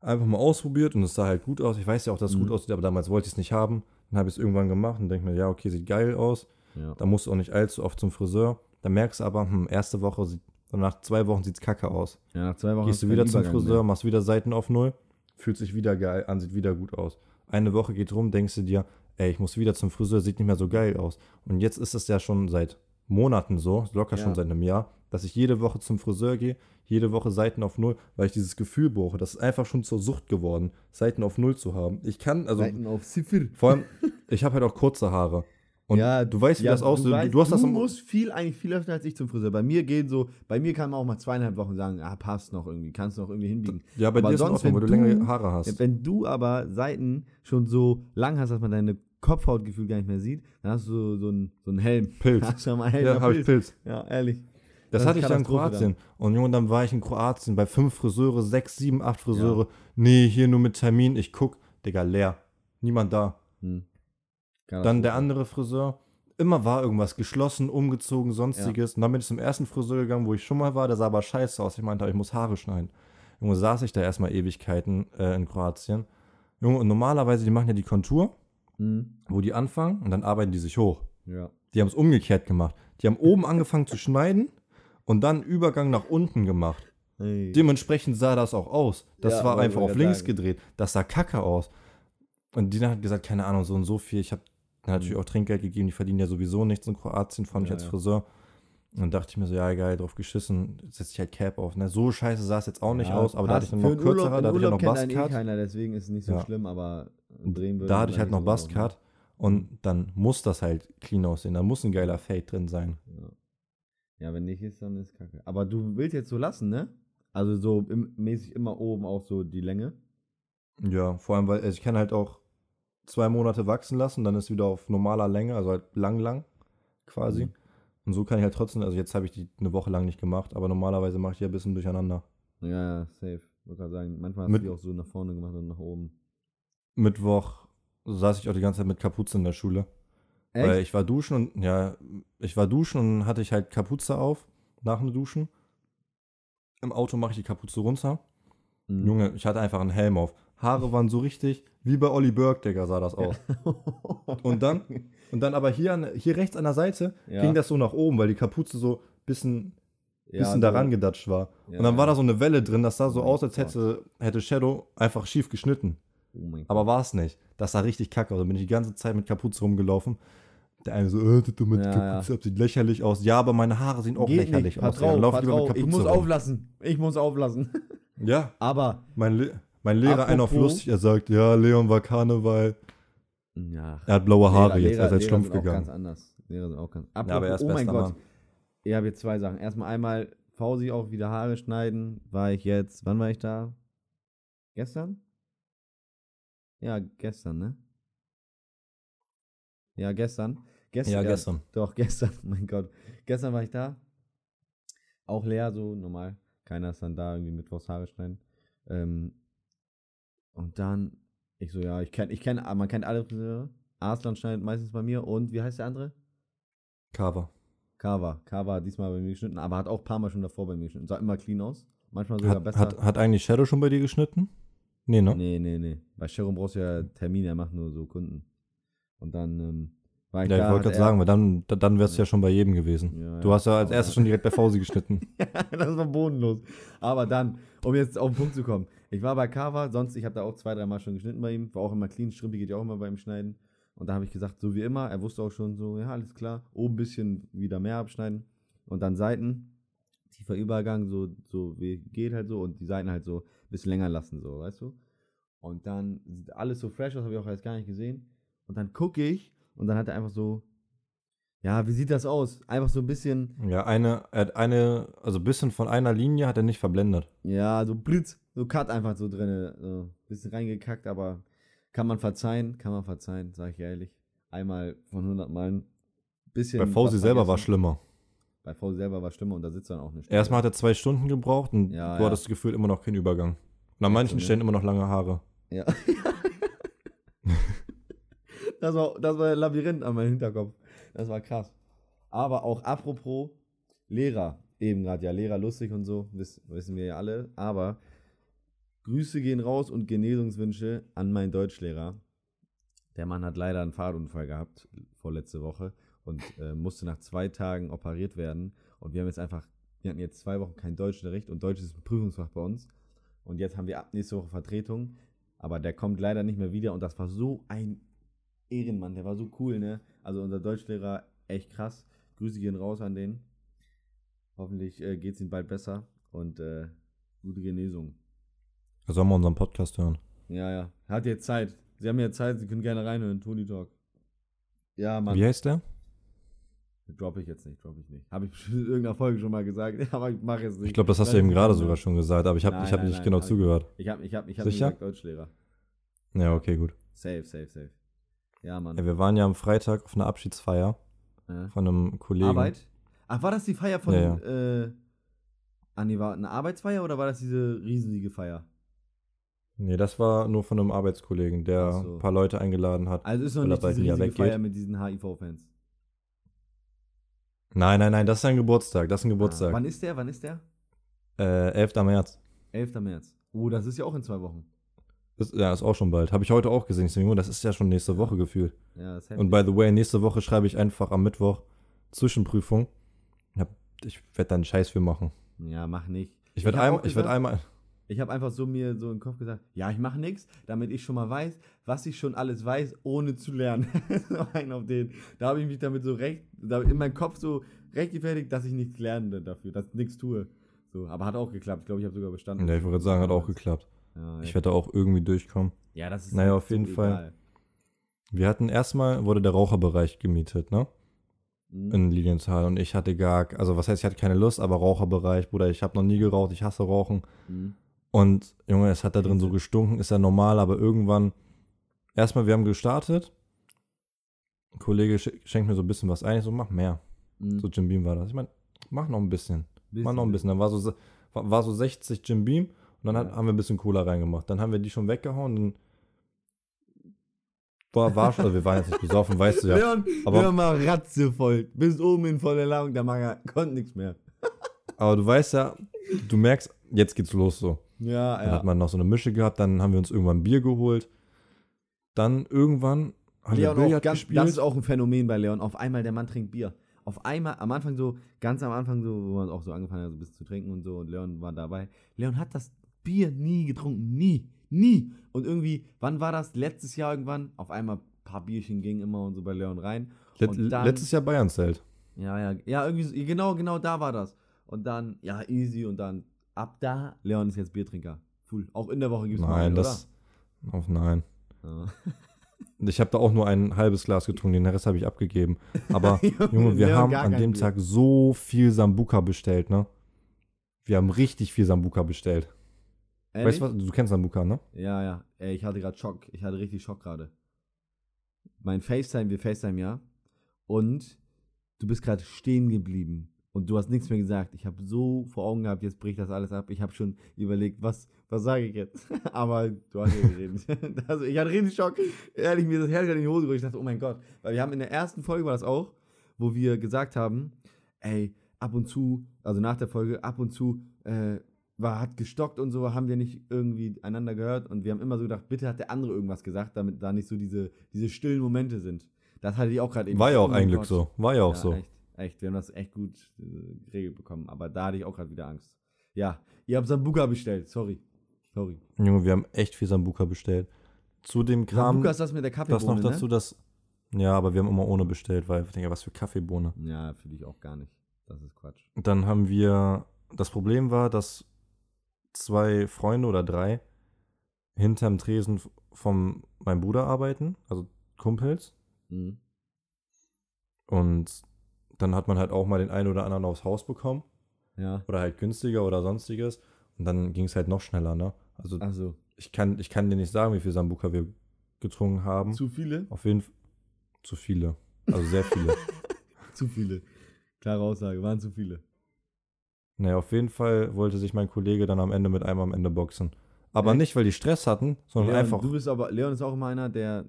einfach mal ausprobiert und es sah halt gut aus. Ich weiß ja auch, dass es Mhm. gut aussieht, aber damals wollte ich es nicht haben. Dann habe ich es irgendwann gemacht und denke mir, ja, okay, sieht geil aus. ja. Da musst du auch nicht allzu oft zum Friseur. Dann merkst du aber, hm, erste Woche, sieht, nach zwei Wochen sieht es kacke aus. ja, nach zwei Wochen Gehst du wieder zum Übergang Friseur, mehr. machst wieder Seiten auf Null, fühlt sich wieder geil an, sieht wieder gut aus. Eine Woche geht rum, denkst du dir, ey, ich muss wieder zum Friseur, sieht nicht mehr so geil aus. Und jetzt ist es ja schon seit Monaten so, locker Ja. schon seit einem Jahr, dass ich jede Woche zum Friseur gehe, jede Woche Seiten auf Null, weil ich dieses Gefühl brauche. Das ist einfach schon zur Sucht geworden, Seiten auf Null zu haben. Ich kann, also Seiten auf Ziffer. vor allem, ich habe halt auch kurze Haare. Und ja, du weißt, wie ja, das aussieht. Du, weißt, du hast das im, musst viel, eigentlich viel öfter als ich zum Friseur. Bei mir gehen so, bei mir kann man auch mal zweieinhalb Wochen sagen, ah, passt noch irgendwie, kannst du noch irgendwie hinbiegen. Ja, bei aber dir ist es sonst, auch, weil wenn du längere du- Haare hast. Ja, wenn du aber Seiten schon so lang hast, dass man deine Kopfhautgefühl gar nicht mehr sieht, dann hast du so, so, einen, so einen Helm. Pilz. [LAUGHS] Hast du mal Helm, Ja, ja, habe ich Pilz. ja, ehrlich. Das, Das hatte ich ja in Kroatien. Und Junge, dann war ich in Kroatien bei fünf Friseure, sechs, sieben, acht Friseure. Nee, hier nur mit Termin. Ich guck, Digga, leer. Niemand da. Hm. Dann der andere Friseur. Immer war irgendwas geschlossen, umgezogen, sonstiges. Und dann bin ich zum ersten Friseur gegangen, wo ich schon mal war. Der sah aber scheiße aus. Ich meinte, ich muss Haare schneiden. Junge, saß ich da erstmal Ewigkeiten äh, in Kroatien. Junge, und normalerweise, die machen ja die Kontur, Hm. wo die anfangen und dann arbeiten die sich hoch. Ja. Die haben es umgekehrt gemacht. Die haben oben angefangen zu schneiden und dann Übergang nach unten gemacht. Hey. Dementsprechend sah das auch aus. Das Ja, war einfach auf links sagen. gedreht. Das sah kacke aus. Und die hat gesagt, keine Ahnung, so und so viel. Ich habe natürlich auch Trinkgeld gegeben. Die verdienen ja sowieso nichts in Kroatien, vor allem nicht Ja, als ja. Friseur. Und dann dachte ich mir so, ja geil, drauf geschissen, setze ich halt Cap auf. Ne? So scheiße sah es jetzt auch nicht Ja, aus, aber da hatte ich passt. noch kürzere, da hatte ich ja noch einen eh keiner, deswegen ist es nicht so Ja. schlimm, aber drehen Da hatte ich halt noch so drauf, Buzzcut. Und dann muss das halt clean aussehen. Da muss ein geiler Fade drin sein. ne? Ja. ja, wenn nicht ist, dann ist kacke. Aber du willst jetzt so lassen, ne? Also so im, mäßig immer oben auch so die Länge. Ja, vor allem, weil also ich kann halt auch zwei Monate wachsen lassen, dann ist wieder auf normaler Länge, also halt lang, lang quasi. Mhm. Und so kann ich halt trotzdem, also jetzt habe ich die eine Woche lang nicht gemacht, aber normalerweise mache ich die ein bisschen durcheinander. Ja, ja, safe. Wollte gerade sagen, manchmal hast Mit- du die auch so nach vorne gemacht und nach oben. Mittwoch saß ich auch die ganze Zeit mit Kapuze in der Schule. Weil ich war duschen und, ja, ich war duschen und hatte ich halt Kapuze auf, nach dem Duschen. Im Auto mache ich die Kapuze runter. Mhm. Junge, ich hatte einfach einen Helm auf. Haare waren so richtig, wie bei Olli Burke, Digga, sah das aus. [LAUGHS] Und dann, und dann aber hier, an, hier rechts an der Seite Ja. ging das so nach oben, weil die Kapuze so bisschen, Ja, bisschen so- daran gedatscht war. Ja, und dann ja. war da so eine Welle drin, das sah so Oh aus, als hätte, hätte Shadow einfach schief geschnitten. Oh Aber war es nicht. Das sah richtig kacke aus. Da bin ich die ganze Zeit mit Kapuze rumgelaufen. Der eine so, äh, du mit Ja, Kapuze, das sieht lächerlich aus. Ja, aber meine Haare sehen auch Geht lächerlich nicht. aus. Vertrau, Ja, lauf lieber mit Ich Kapuze muss rum. auflassen. Ich muss auflassen. Ja, [LAUGHS] Aber mein, Le mein Lehrer, einer auf Apropos- lustig, er sagt, ja, Leon war Karneval. ja, Er hat blaue Haare Lehrer- jetzt, er ist als Lehrer Schlumpf sind auch gegangen. ganz anders. Lehrer sind auch ganz Ja, aber er ist oh mein Gott. Mann. Ich habe jetzt zwei Sachen. Erstmal einmal Fausi auch wieder Haare schneiden. War ich jetzt, wann war ich da? Gestern? Ja, gestern, ne? Ja, gestern. Gestern Ja, gestern. Doch, [LAUGHS] gestern, mein Gott. Gestern war ich da. Auch leer, so normal. Keiner ist dann da, irgendwie mittwochs Haare schneiden. Ähm, und dann, ich so, ja, ich kenne, ich kenne, man kennt alle Friseure. Arslan schneidet meistens bei mir und wie heißt der andere? Cover. Kava. Kava hat diesmal bei mir geschnitten, aber hat auch ein paar Mal schon davor bei mir geschnitten. Sah immer clean aus. Manchmal sogar Hat, besser. hat, hat eigentlich Shadow schon bei dir geschnitten? Nee, ne? Nee, nee, nee. Bei Sharon brauchst du ja Termine, er macht nur so Kunden. Und dann ähm, war ich Ja, da. ich wollte gerade er- sagen, weil dann, da- dann wär's ja schon bei jedem gewesen. Ja, Du ja. hast ja als erstes schon direkt bei Fausi geschnitten. [LAUGHS] das war bodenlos. Aber dann, um jetzt auf den Punkt zu kommen. Ich war bei Kava, sonst, ich habe da auch zwei, dreimal schon geschnitten bei ihm. War auch immer clean. Strimpi geht ja auch immer beim Schneiden. Und da habe ich gesagt, so wie immer, er wusste auch schon so, ja, alles klar. Oben ein bisschen wieder mehr abschneiden. Und dann Seiten, tiefer Übergang, so, so wie geht halt so. Und die Seiten halt so ein bisschen länger lassen, so, weißt du? Und dann sieht alles so fresh aus, habe ich auch erst gar nicht gesehen. Und dann gucke ich und dann hat er einfach so, ja, wie sieht das aus? Einfach so ein bisschen, Ja, eine, er hat eine, also ein bisschen von einer Linie hat er nicht verblendet. Ja, so Blitz, so Cut einfach so drin. So bisschen reingekackt, aber kann man verzeihen, kann man verzeihen, sag ich ehrlich. Einmal von 100 Mal ein bisschen. Bei Fausi was selber war schlimmer. Bei Fausi selber war Stimme und da sitzt dann auch eine Stimme. Erstmal hat er zwei Stunden gebraucht und Ja, du ja. hattest gefühlt immer noch keinen Übergang. Und an manchen? Stellen immer noch lange Haare. Ja. [LAUGHS] das, war, das war ein Labyrinth an meinem Hinterkopf. Das war krass. Aber auch apropos Lehrer, eben gerade ja, Lehrer lustig und so, wiss, wissen wir ja alle. Aber Grüße gehen raus und Genesungswünsche an meinen Deutschlehrer. Der Mann hat leider einen Fahrradunfall gehabt, vorletzte Woche, und äh, musste nach zwei Tagen operiert werden. Und wir haben jetzt einfach, wir hatten jetzt zwei Wochen kein Deutschunterricht und Deutsch ist ein Prüfungsfach bei uns. Und jetzt haben wir ab nächste Woche Vertretung. Aber der kommt leider nicht mehr wieder und das war so ein Ehrenmann, der war so cool, ne? Also unser Deutschlehrer, echt krass. Grüße gehen raus an den. Hoffentlich äh, geht es ihm bald besser und äh, gute Genesung. Da soll man unseren Podcast hören. Ja, ja. Hat jetzt Zeit. Sie haben jetzt Zeit, Sie können gerne reinhören. Tony Talk. Ja, Mann. Wie heißt der? Droppe ich jetzt nicht, droppe ich nicht. Habe ich [LAUGHS] in irgendeiner Folge schon mal gesagt, [LAUGHS] aber ich mache es nicht. Ich glaube, das hast du eben gerade genau. sogar schon gesagt, aber ich habe hab nicht nein, genau hab zugehört. Ich habe ich hab, ich hab Sicher? gesagt Deutschlehrer. Ja, okay, gut. Safe, safe, safe. Ja, Mann. Ja, wir waren ja am Freitag auf einer Abschiedsfeier Ja. von einem Kollegen. Arbeit? Ach, war das die Feier von. Ja, Äh, ah, nee, war eine Arbeitsfeier oder war das diese riesenige Feier? Nee, das war nur von einem Arbeitskollegen, der so. ein paar Leute eingeladen hat. Also ist noch nicht diese riesige. Feier mit diesen HIV-Fans. Nein, nein, nein, das ist ein Geburtstag. Das ist ein Ah, Geburtstag. wann ist der? Wann ist der? äh, 11. März. 11. März. Oh, das ist ja auch in zwei Wochen. Ist, ja, ist auch schon bald. Habe ich heute auch gesehen. Junge, das ist ja schon nächste Woche gefühlt. Ja, das Und by the way, nächste Woche schreibe ich einfach am Mittwoch Zwischenprüfung. Ich werde da einen Scheiß für machen. Ja, mach nicht. Ich werde einmal, ich werd einmal. Ich habe einfach so mir so im Kopf gesagt, ja, ich mache nichts, damit ich schon mal weiß, was ich schon alles weiß, ohne zu lernen. [LAUGHS] so ein auf den. Da habe ich mich damit so recht, da in meinem Kopf so recht gefertigt, dass ich nichts lerne dafür, dass ich nichts tue. So, aber hat auch geklappt. Ich glaube, ich habe sogar bestanden. Ja, ich wollte sagen, hat auch geklappt. Ja, Ich werde da auch irgendwie durchkommen. ja, das ist Naja, halt auf jeden Fall. egal. Wir hatten erstmal, wurde der Raucherbereich gemietet, ne? Mhm. In Lilienthal. Und ich hatte gar, also was heißt, ich hatte keine Lust, aber Raucherbereich, Bruder, ich habe noch nie geraucht, ich hasse Rauchen. Mhm. Und Junge, es hat da drin so gestunken, ist ja normal, aber irgendwann, erstmal, wir haben gestartet. Ein Kollege sch- schenkt mir so ein bisschen was ein, ich so, mach mehr. Mhm. So Jim Beam war das. Ich meine, mach noch ein bisschen. Bisschen. Mach noch ein bisschen. Dann war so, war, so 60 Jim Beam und dann hat, haben wir ein bisschen Cola reingemacht. Dann haben wir die schon weggehauen. Dann war, war schon, also wir waren jetzt nicht besoffen, weißt du ja. Leon, aber- Leon war ratzevoll. Bis oben in voller Ladung, der Manga konnte nichts mehr. Aber du weißt ja, du merkst, jetzt geht's los so. Ja, Dann ja. hat man noch so eine Mische gehabt, dann haben wir uns irgendwann Bier geholt. Dann irgendwann haben Leon wir Billard ganz, gespielt. das ist auch ein Phänomen bei Leon. Auf einmal, der Mann trinkt Bier. Auf einmal, am Anfang so, ganz am Anfang so, wo man auch so angefangen hat, so ein bisschen zu trinken und so, und Leon war dabei. Leon hat das Bier nie getrunken. Nie. Nie. Und irgendwie, wann war das? Letztes Jahr irgendwann? Auf einmal ein paar Bierchen gingen immer und so bei Leon rein. Let, dann- letztes Jahr Bayernzelt. Ja, ja, ja, irgendwie, so- genau, genau da war das. Und dann, ja, easy und dann ab da, Leon ist jetzt Biertrinker. Full. Auch in der Woche gibt es Nein, das. Auf nein. oder? [LAUGHS] Ich habe da auch nur ein halbes Glas getrunken, den Rest habe ich abgegeben. Aber. [LAUGHS] Junge, wir Leon haben an dem Bier. Tag so viel Sambuka bestellt, ne? Wir haben richtig viel Sambuka bestellt. Ehrlich? Weißt du was? Du kennst Sambuka, ne? Ja, ja. Ey, ich hatte gerade Schock. Ich hatte richtig Schock gerade. Mein FaceTime, wir FaceTime ja. Und du bist gerade stehen geblieben. Und du hast nichts mehr gesagt. Ich habe so vor Augen gehabt, jetzt bricht das alles ab. Ich habe schon überlegt, was, was sage ich jetzt? [LAUGHS] Aber du hast ja geredet. [LAUGHS] also, ich hatte richtig Schock. Ehrlich, mir ist das Herz gerade in die Hose gerutscht. Ich dachte, oh mein Gott. Weil wir haben in der ersten Folge war das auch, wo wir gesagt haben, ey, ab und zu, also nach der Folge, ab und zu, äh, war, hat gestockt und so, haben wir nicht irgendwie einander gehört und wir haben immer so gedacht, bitte hat der andere irgendwas gesagt, damit da nicht so diese, diese stillen Momente sind. Das hatte ich auch gerade eben. War ja Oh auch ein Glück Gott. so. War ja auch Ja, so. Echt, echt, wir haben das echt gut äh, geregelt bekommen, aber da hatte ich auch gerade wieder Angst. Ja, ihr habt Sambuka bestellt, sorry. Sorry. Junge, wir haben echt viel Sambuka bestellt. Zu dem Kram, Sambuka ist das mit der das Kaffeebohne, noch dazu, ne? dass. Ja, aber wir haben immer ohne bestellt, weil ich denke, was für Kaffeebohne. Ja, für dich auch gar nicht. Das ist Quatsch. Dann haben wir. Das Problem war, dass zwei Freunde oder drei hinterm Tresen von meinem Bruder arbeiten, also Kumpels. Mhm. Und dann hat man halt auch mal den einen oder anderen aufs Haus bekommen. Ja. Oder halt günstiger oder sonstiges. Und dann ging es halt noch schneller, ne? Also Also, ich kann, ich kann dir nicht sagen, wie viel Sambuka wir getrunken haben. zu viele? Auf jeden Fall zu viele. Also sehr viele. [LAUGHS] Zu viele. Klare Aussage, waren zu viele. naja, auf jeden Fall wollte sich mein Kollege dann am Ende mit einem am Ende boxen. Aber Echt? nicht, weil die Stress hatten, sondern Leon, einfach. Du bist aber, Leon ist auch immer einer, der,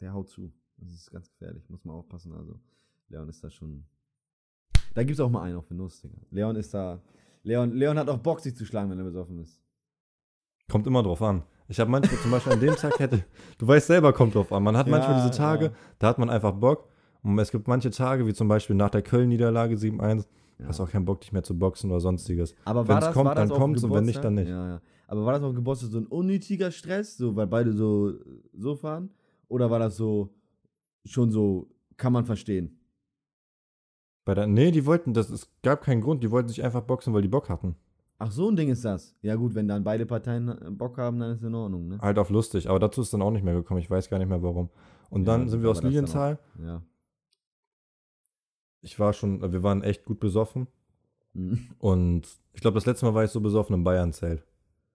der haut zu. Das ist ganz gefährlich, muss man aufpassen. Also, Leon ist da schon. Da gibt es auch mal einen auf den Nuss, Digga. Leon ist da. Leon, Leon hat auch Bock, sich zu schlagen, wenn er besoffen ist. Kommt immer drauf an. Ich habe manchmal zum Beispiel an dem Tag hätte, [LAUGHS] du weißt selber, kommt drauf an. Man hat Ja, manchmal diese Tage, ja. da hat man einfach Bock. Und es gibt manche Tage, wie zum Beispiel nach der Köln-Niederlage 7-1, Ja. hast auch keinen Bock, dich mehr zu boxen oder sonstiges. Aber war das, kommt, dann kommt's und wenn nicht, dann nicht. Ja, ja. Aber war das auf dem Geburtstag so ein unnötiger Stress, so, weil beide so, so fahren? Oder war das so, schon so, kann man verstehen? Bei der, nee, die wollten, das, es gab keinen Grund, die wollten sich einfach boxen, weil die Bock hatten. Ach, so ein Ding ist das. Ja, gut, wenn dann beide Parteien äh, Bock haben, dann ist es in Ordnung, ne? Halt auf lustig, aber dazu ist dann auch nicht mehr gekommen. Ich weiß gar nicht mehr warum. Und Ja, dann sind wir aus Lilienthal. Ja. Ich war schon, wir waren echt gut besoffen. Mhm. Und ich glaube, das letzte Mal war ich so besoffen im Bayern-Zelt.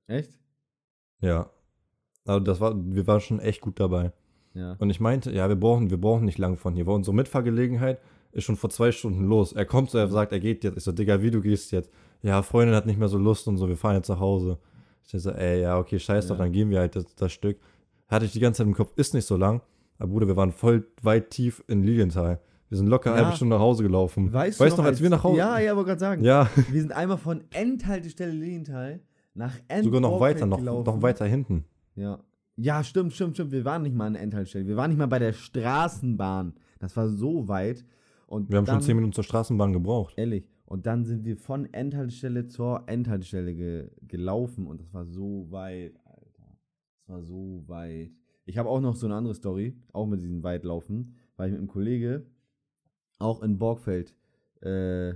Echt? Ja. Also das war, wir waren schon echt gut dabei. Ja. Und ich meinte, ja, wir brauchen, wir brauchen nicht lang von hier, weil unsere Mitfahrgelegenheit ist schon vor zwei Stunden los. Er kommt so, er sagt, er geht jetzt. Ich so, Digga, wie du gehst jetzt? Ja, Freundin hat nicht mehr so Lust und so, wir fahren jetzt nach Hause. Ich so, ey, ja, okay, scheiß Ja. dann gehen wir halt das, das Stück. Hatte ich die ganze Zeit im Kopf, ist nicht so lang. Aber Bruder, wir waren voll weit tief in Lilienthal. Wir sind locker eine Ja. halbe Stunde nach Hause gelaufen. Weißt, weißt du noch, als, wir nach Hause. Ja, ja, wollte gerade sagen. Ja, Wir sind einmal von Endhaltestelle Lilienthal nach End sogar noch weiter, noch, gelaufen. noch weiter hinten. Ja. Ja, stimmt, stimmt, stimmt. Wir waren nicht mal an der Endhaltestelle. Wir waren nicht mal bei der Straßenbahn. Das war so weit. Und Wir haben dann, schon zehn Minuten zur Straßenbahn gebraucht. Ehrlich. Und dann sind wir von Endhaltestelle zur Endhaltestelle ge gelaufen. Und das war so weit, Alter. Das war so weit. Ich habe auch noch so eine andere Story, auch mit diesem Weitlaufen, weil ich mit einem Kollege auch in Borgfeld, äh,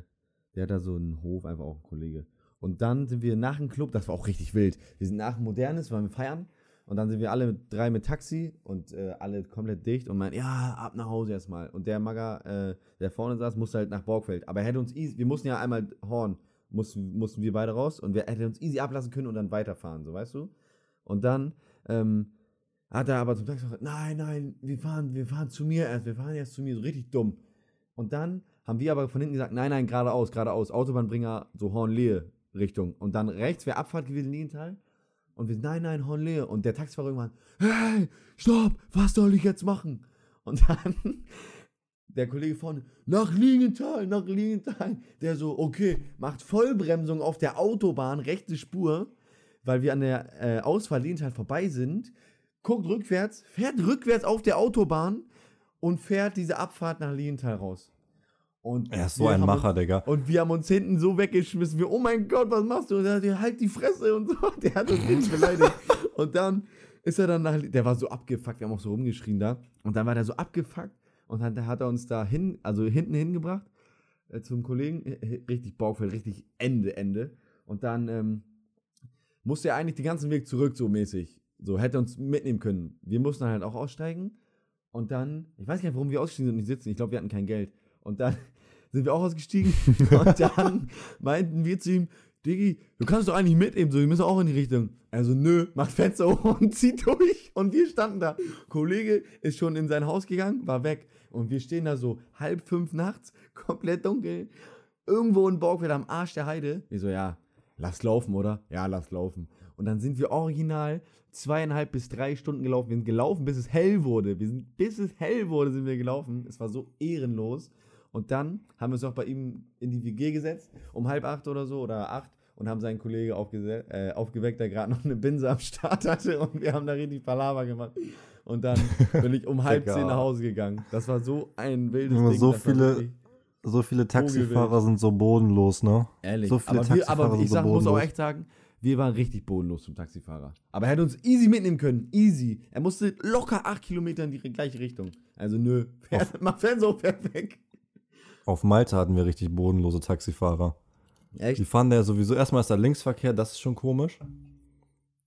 der hat da so einen Hof, einfach auch ein Kollege. Und dann sind wir nach dem Club, das war auch richtig wild. Wir sind nach dem Modernes, waren wir feiern. Und dann sind wir alle drei mit Taxi und äh, alle komplett dicht und meinen, ja, ab nach Hause erstmal. Und der Magger, äh, der vorne saß, musste halt nach Borgfeld. Aber er hätte uns easy, wir mussten ja einmal Horn, mussten, mussten wir beide raus und wir hätten uns easy ablassen können und dann weiterfahren, so weißt du? Und dann ähm, hat er aber zum Taxi gesagt, nein, nein, wir fahren, wir fahren zu mir erst, wir fahren erst zu mir, so richtig dumm. Und dann haben wir aber von hinten gesagt, nein, nein, geradeaus, geradeaus, Autobahnbringer, so Hornlehe Richtung. Und dann rechts wäre Abfahrt gewesen, Linienthal. Und wir, nein, nein, Hornlehe. Und der Taxifahrer irgendwann, hey, stopp, was soll ich jetzt machen? Und dann [LAUGHS] der Kollege vorne, nach Linienthal, nach Linienthal. Der so, okay, macht Vollbremsung auf der Autobahn, rechte Spur, weil wir an der äh, Ausfahrt Linienthal vorbei sind. Guckt rückwärts, fährt rückwärts auf der Autobahn und fährt diese Abfahrt nach Linienthal raus. Und Er ist so ein Macher, uns, Digga. Und wir haben uns hinten so weggeschmissen. Wir, oh mein Gott, was machst du? Und er hat, halt die Fresse und so. [LAUGHS] Der hat uns richtig beleidigt. [LAUGHS] Und dann ist er dann nach, der war so abgefuckt, wir haben auch so rumgeschrien da. Und dann war der so abgefuckt und dann hat er uns da hin, also hinten hingebracht äh, zum Kollegen. Richtig Bauchfeld, richtig Ende, Ende. Und dann ähm, musste er eigentlich den ganzen Weg zurück, so mäßig. So, hätte uns mitnehmen können. Wir mussten halt auch aussteigen. Und dann, ich weiß gar nicht, warum wir ausgestiegen sind und nicht sitzen. Ich glaube, wir hatten kein Geld. Und dann sind wir auch ausgestiegen. [LAUGHS] und dann meinten wir zu ihm, Diggi, du kannst doch eigentlich mitnehmen, so, wir müssen auch in die Richtung. Also, nö, macht Fenster hoch und [LAUGHS] zieht durch. Und wir standen da. Kollege ist schon in sein Haus gegangen, war weg. Und wir stehen da so halb fünf nachts, [LAUGHS] komplett dunkel, irgendwo in Borgfeld am Arsch der Heide. Wir so, ja, lass laufen, oder? Ja, lass laufen. Und dann sind wir original zweieinhalb bis drei Stunden gelaufen. Wir sind gelaufen, bis es hell wurde. Wir sind, bis es hell wurde, sind wir gelaufen. Es war so ehrenlos. Und dann haben wir uns auch bei ihm in die WG gesetzt, um halb acht oder so oder acht und haben seinen Kollege aufgese- äh, aufgeweckt, der gerade [LAUGHS] noch eine Binse am Start hatte und wir haben da richtig Palaver gemacht. Und dann bin ich um [LAUGHS] halb zehn nach Hause gegangen. Das war so ein wildes Ding. so viele- So viele Taxifahrer sind so bodenlos, ne? Ehrlich. So viele aber, wir, Taxifahrer aber ich so sag, muss auch echt sagen, wir waren richtig bodenlos zum Taxifahrer. Aber er hätte uns easy mitnehmen können. Easy. Er musste locker acht Kilometer in die gleiche Richtung. Also nö. [LAUGHS] Fährt, mach Fernseher, fährt weg. Auf Malta hatten wir richtig bodenlose Taxifahrer. Die Echt? fahren da ja sowieso, erstmal ist da Linksverkehr, das ist schon komisch.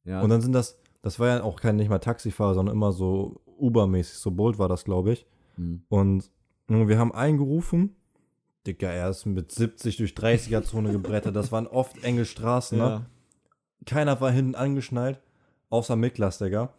Ja. Und dann sind das, das war ja auch kein nicht mal Taxifahrer, sondern immer so Uber-mäßig, so Bolt war das, glaube ich. Hm. Und wir haben eingerufen. Digga, er ist mit 70 durch 30er-Zone gebrettert. Das waren oft enge Straßen, ne? ja. Keiner war hinten angeschnallt, außer Miklas, Digga.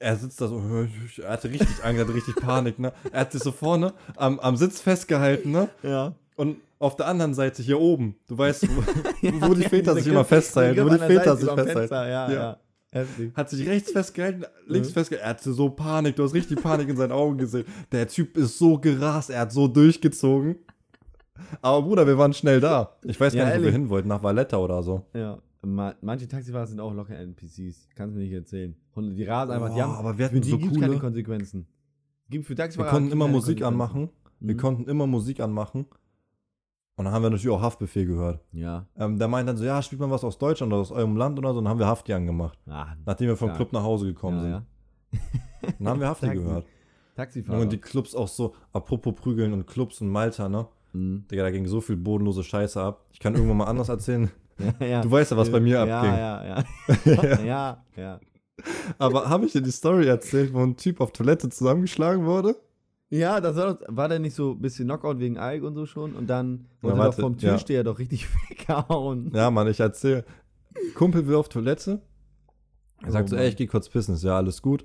Er sitzt da so, [LAUGHS] er hatte richtig Angst, er hatte richtig Panik, ne? Er hat sich so vorne am, am Sitz festgehalten, ne? Ja. Und auf der anderen Seite hier oben, du weißt, wo, [LAUGHS] Ja, wo die Väter sich immer festhalten, wo die Väter sich festhalten. Fenster, Ja, Ja. ja. Hat sich rechts festgehalten, links Mhm. festgehalten. Er hatte so Panik, du hast richtig Panik in seinen Augen gesehen. Der Typ ist so gerast, er hat so durchgezogen. Aber Bruder, wir waren schnell da. Ich weiß gar nicht, wo wir ehrlich. hin wollten, nach Valletta oder so. Ja. Ma manche Taxifahrer sind auch locker NPCs. Kannst du mir nicht erzählen. Und die rasen einfach, die Boah, haben, aber wir für hatten die so gibt's keine coole. Konsequenzen. Gibt für Wir Taxifahrer konnten gibt's immer keine Musik anmachen. Wir Mhm. konnten immer Musik anmachen. Und dann haben wir natürlich auch Haftbefehl gehört. Ja. Ähm, der meint dann so, ja, spielt mal was aus Deutschland oder aus eurem Land oder so. Und dann haben wir Hafti angemacht. Ah, Nachdem wir vom Stark. Club nach Hause gekommen ja, sind. ja. [LAUGHS] Dann haben wir Hafti Taxi. gehört. Taxifahrer. Und die Clubs auch so, apropos Prügeln und Clubs und Malta, ne? Mhm. Digga, da ging so viel bodenlose Scheiße ab. Ich kann irgendwann mal anders erzählen. [LAUGHS] Ja. Du weißt ja, was bei mir ja, abging. Ja, ja, [LAUGHS] ja. ja. Aber habe ich dir die Story erzählt, wo ein Typ auf Toilette zusammengeschlagen wurde? Ja, das war, doch, war der nicht so ein bisschen Knockout wegen Alk und so schon? Und dann wurde Ja, doch warte, vom. Türsteher doch richtig [LAUGHS] weggehauen. Ja, Mann, ich erzähle. Kumpel will auf Toilette. Er sagt Oh, so, ey, ich gehe kurz pissen, ist ja alles gut.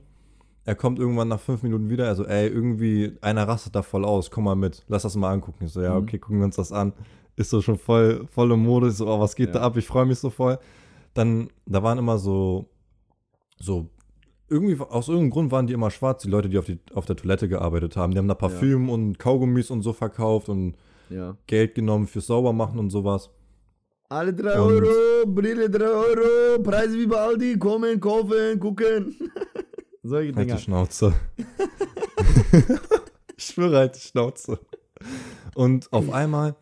Er kommt irgendwann nach fünf Minuten wieder, also, ey, irgendwie, einer rastet da voll aus, komm mal mit, lass das mal angucken. Ich so, ja, Mhm. okay, gucken wir uns das an. Ist so schon voll, voll im Modus, so, oh, was geht Ja. da ab, ich freue mich so voll. Dann, da waren immer so, so, irgendwie, aus irgendeinem Grund waren die immer schwarz, die Leute, die auf, die, auf der Toilette gearbeitet haben. Die haben da Parfüm und Kaugummis und so verkauft und Ja. Geld genommen fürs Saubermachen und sowas. Alle 3 Und- Euro, Brille 3 Euro, Preise wie bei Aldi, kommen, kaufen, gucken. [LAUGHS] Solche Halt Dinger. die Schnauze. [LAUGHS] [LAUGHS] ich schwöre, halt die Schnauze. Und auf einmal,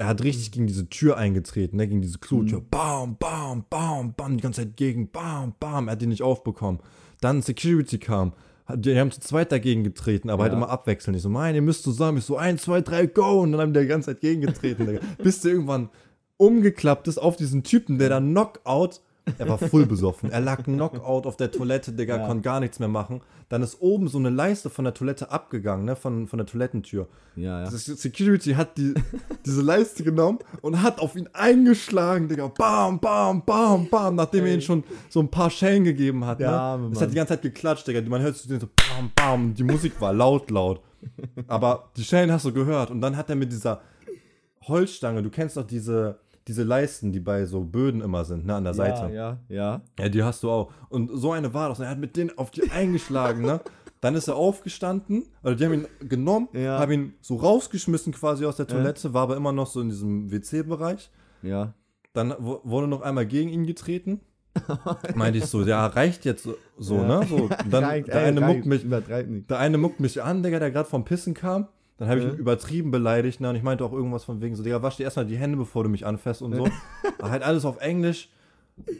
er hat richtig gegen diese Tür eingetreten, ne, gegen diese Klotür. Bam, bam, bam, bam, die ganze Zeit gegen, bam, bam. Er hat die nicht aufbekommen. Dann Security kam. Die haben zu zweit dagegen getreten, aber halt Ja. immer abwechselnd. Ich so, nein, ihr müsst zusammen. Ich so, eins, zwei, drei, go. Und dann haben die die ganze Zeit gegengetreten. [LAUGHS] Bis der irgendwann umgeklappt ist auf diesen Typen, der da Knockout. Er war voll besoffen. Er lag Knockout auf der Toilette, Digga, Ja. konnte gar nichts mehr machen. Dann ist oben so eine Leiste von der Toilette abgegangen, ne, von, von der Toilettentür. Ja, ja. Das Security hat die, diese Leiste genommen und hat auf ihn eingeschlagen, Digga. Bam, bam, bam, bam, nachdem er ihm schon so ein paar Schellen gegeben hat. Ne? arme Es Mann. hat die ganze Zeit geklatscht, Digga. Man hört so bam, bam. Die Musik war laut, laut. Aber die Schellen hast du gehört. Und dann hat er mit dieser Holzstange, du kennst doch diese, diese Leisten, die bei so Böden immer sind, ne, an der Seite. Ja, ja, ja. Ja, die hast du auch. Und so eine war das. Und er hat mit denen auf die eingeschlagen, ne? Dann ist er aufgestanden, also die haben ihn genommen, Ja. haben ihn so rausgeschmissen quasi aus der Ja. Toilette, war aber immer noch so in diesem WC-Bereich. Ja. Dann wurde noch einmal gegen ihn getreten. [LAUGHS] Meinte ich so, ja, reicht jetzt so, so Ja. ne? So, [LAUGHS] dann Reicht, der ey, eine reicht, muckt mich, der eine muckt mich an, Digga, der gerade vom Pissen kam. Dann habe ich ihn übertrieben beleidigt, ne? Und ich meinte auch irgendwas von wegen so, Digga, wasch dir erstmal die Hände, bevor du mich anfährst und so. Aber halt alles auf Englisch.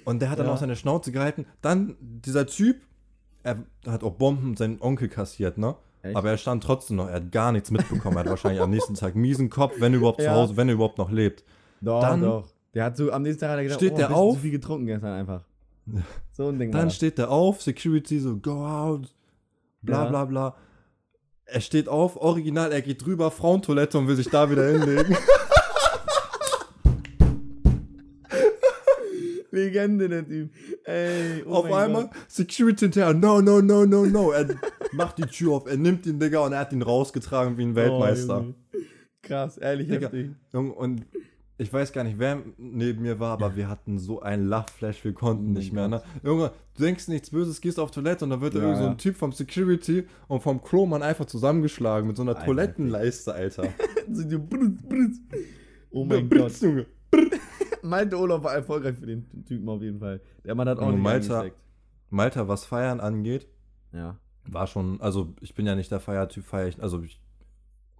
Und der hat dann auch seine Schnauze gehalten. Dann dieser Typ, er hat auch Bomben seinen Onkel kassiert, ne? Echt? Aber er stand trotzdem noch, er hat gar nichts mitbekommen. Er hat wahrscheinlich am nächsten Tag miesen Kopf, wenn er überhaupt zu Ja. Hause, wenn er überhaupt noch lebt. Doch, Dann- doch. Der hat so, am nächsten Tag hat er gedacht, Steht oh, der auf? zu viel getrunken gestern einfach. [LAUGHS] So ein Ding Dann steht er auf, Security so, go out, bla Ja. bla bla. Er steht auf, original, er geht drüber, Frauentoilette und will sich da wieder hinlegen. [LAUGHS] Legende, der Typ. Ey, oh auf einmal Gott. Security hinterher, no, no, no, no, no. Er macht die Tür auf, er nimmt ihn, Digga, und er hat ihn rausgetragen wie ein Weltmeister. Oh. Krass, ehrlich Digga. heftig. Junge, und ich weiß gar nicht, wer neben mir war, aber wir hatten so einen Lachflash, wir konnten Oh nicht mehr. Ne? Junge, du denkst nichts Böses, gehst auf Toilette und da wird Ja, irgend so ein. Typ vom Security und vom Klomann einfach zusammengeschlagen mit so einer Alter, Toilettenleiste, Alter. So die Brütz, Brütz. Oh mein Britz, Gott. Junge. [LAUGHS] Malte Urlaub war erfolgreich für den Typen auf jeden Fall. Der Mann hat auch Junge, nicht Malta-. Malta, was Feiern angeht, Ja. war schon, also ich bin ja nicht der Feiertyp, feier ich, also ich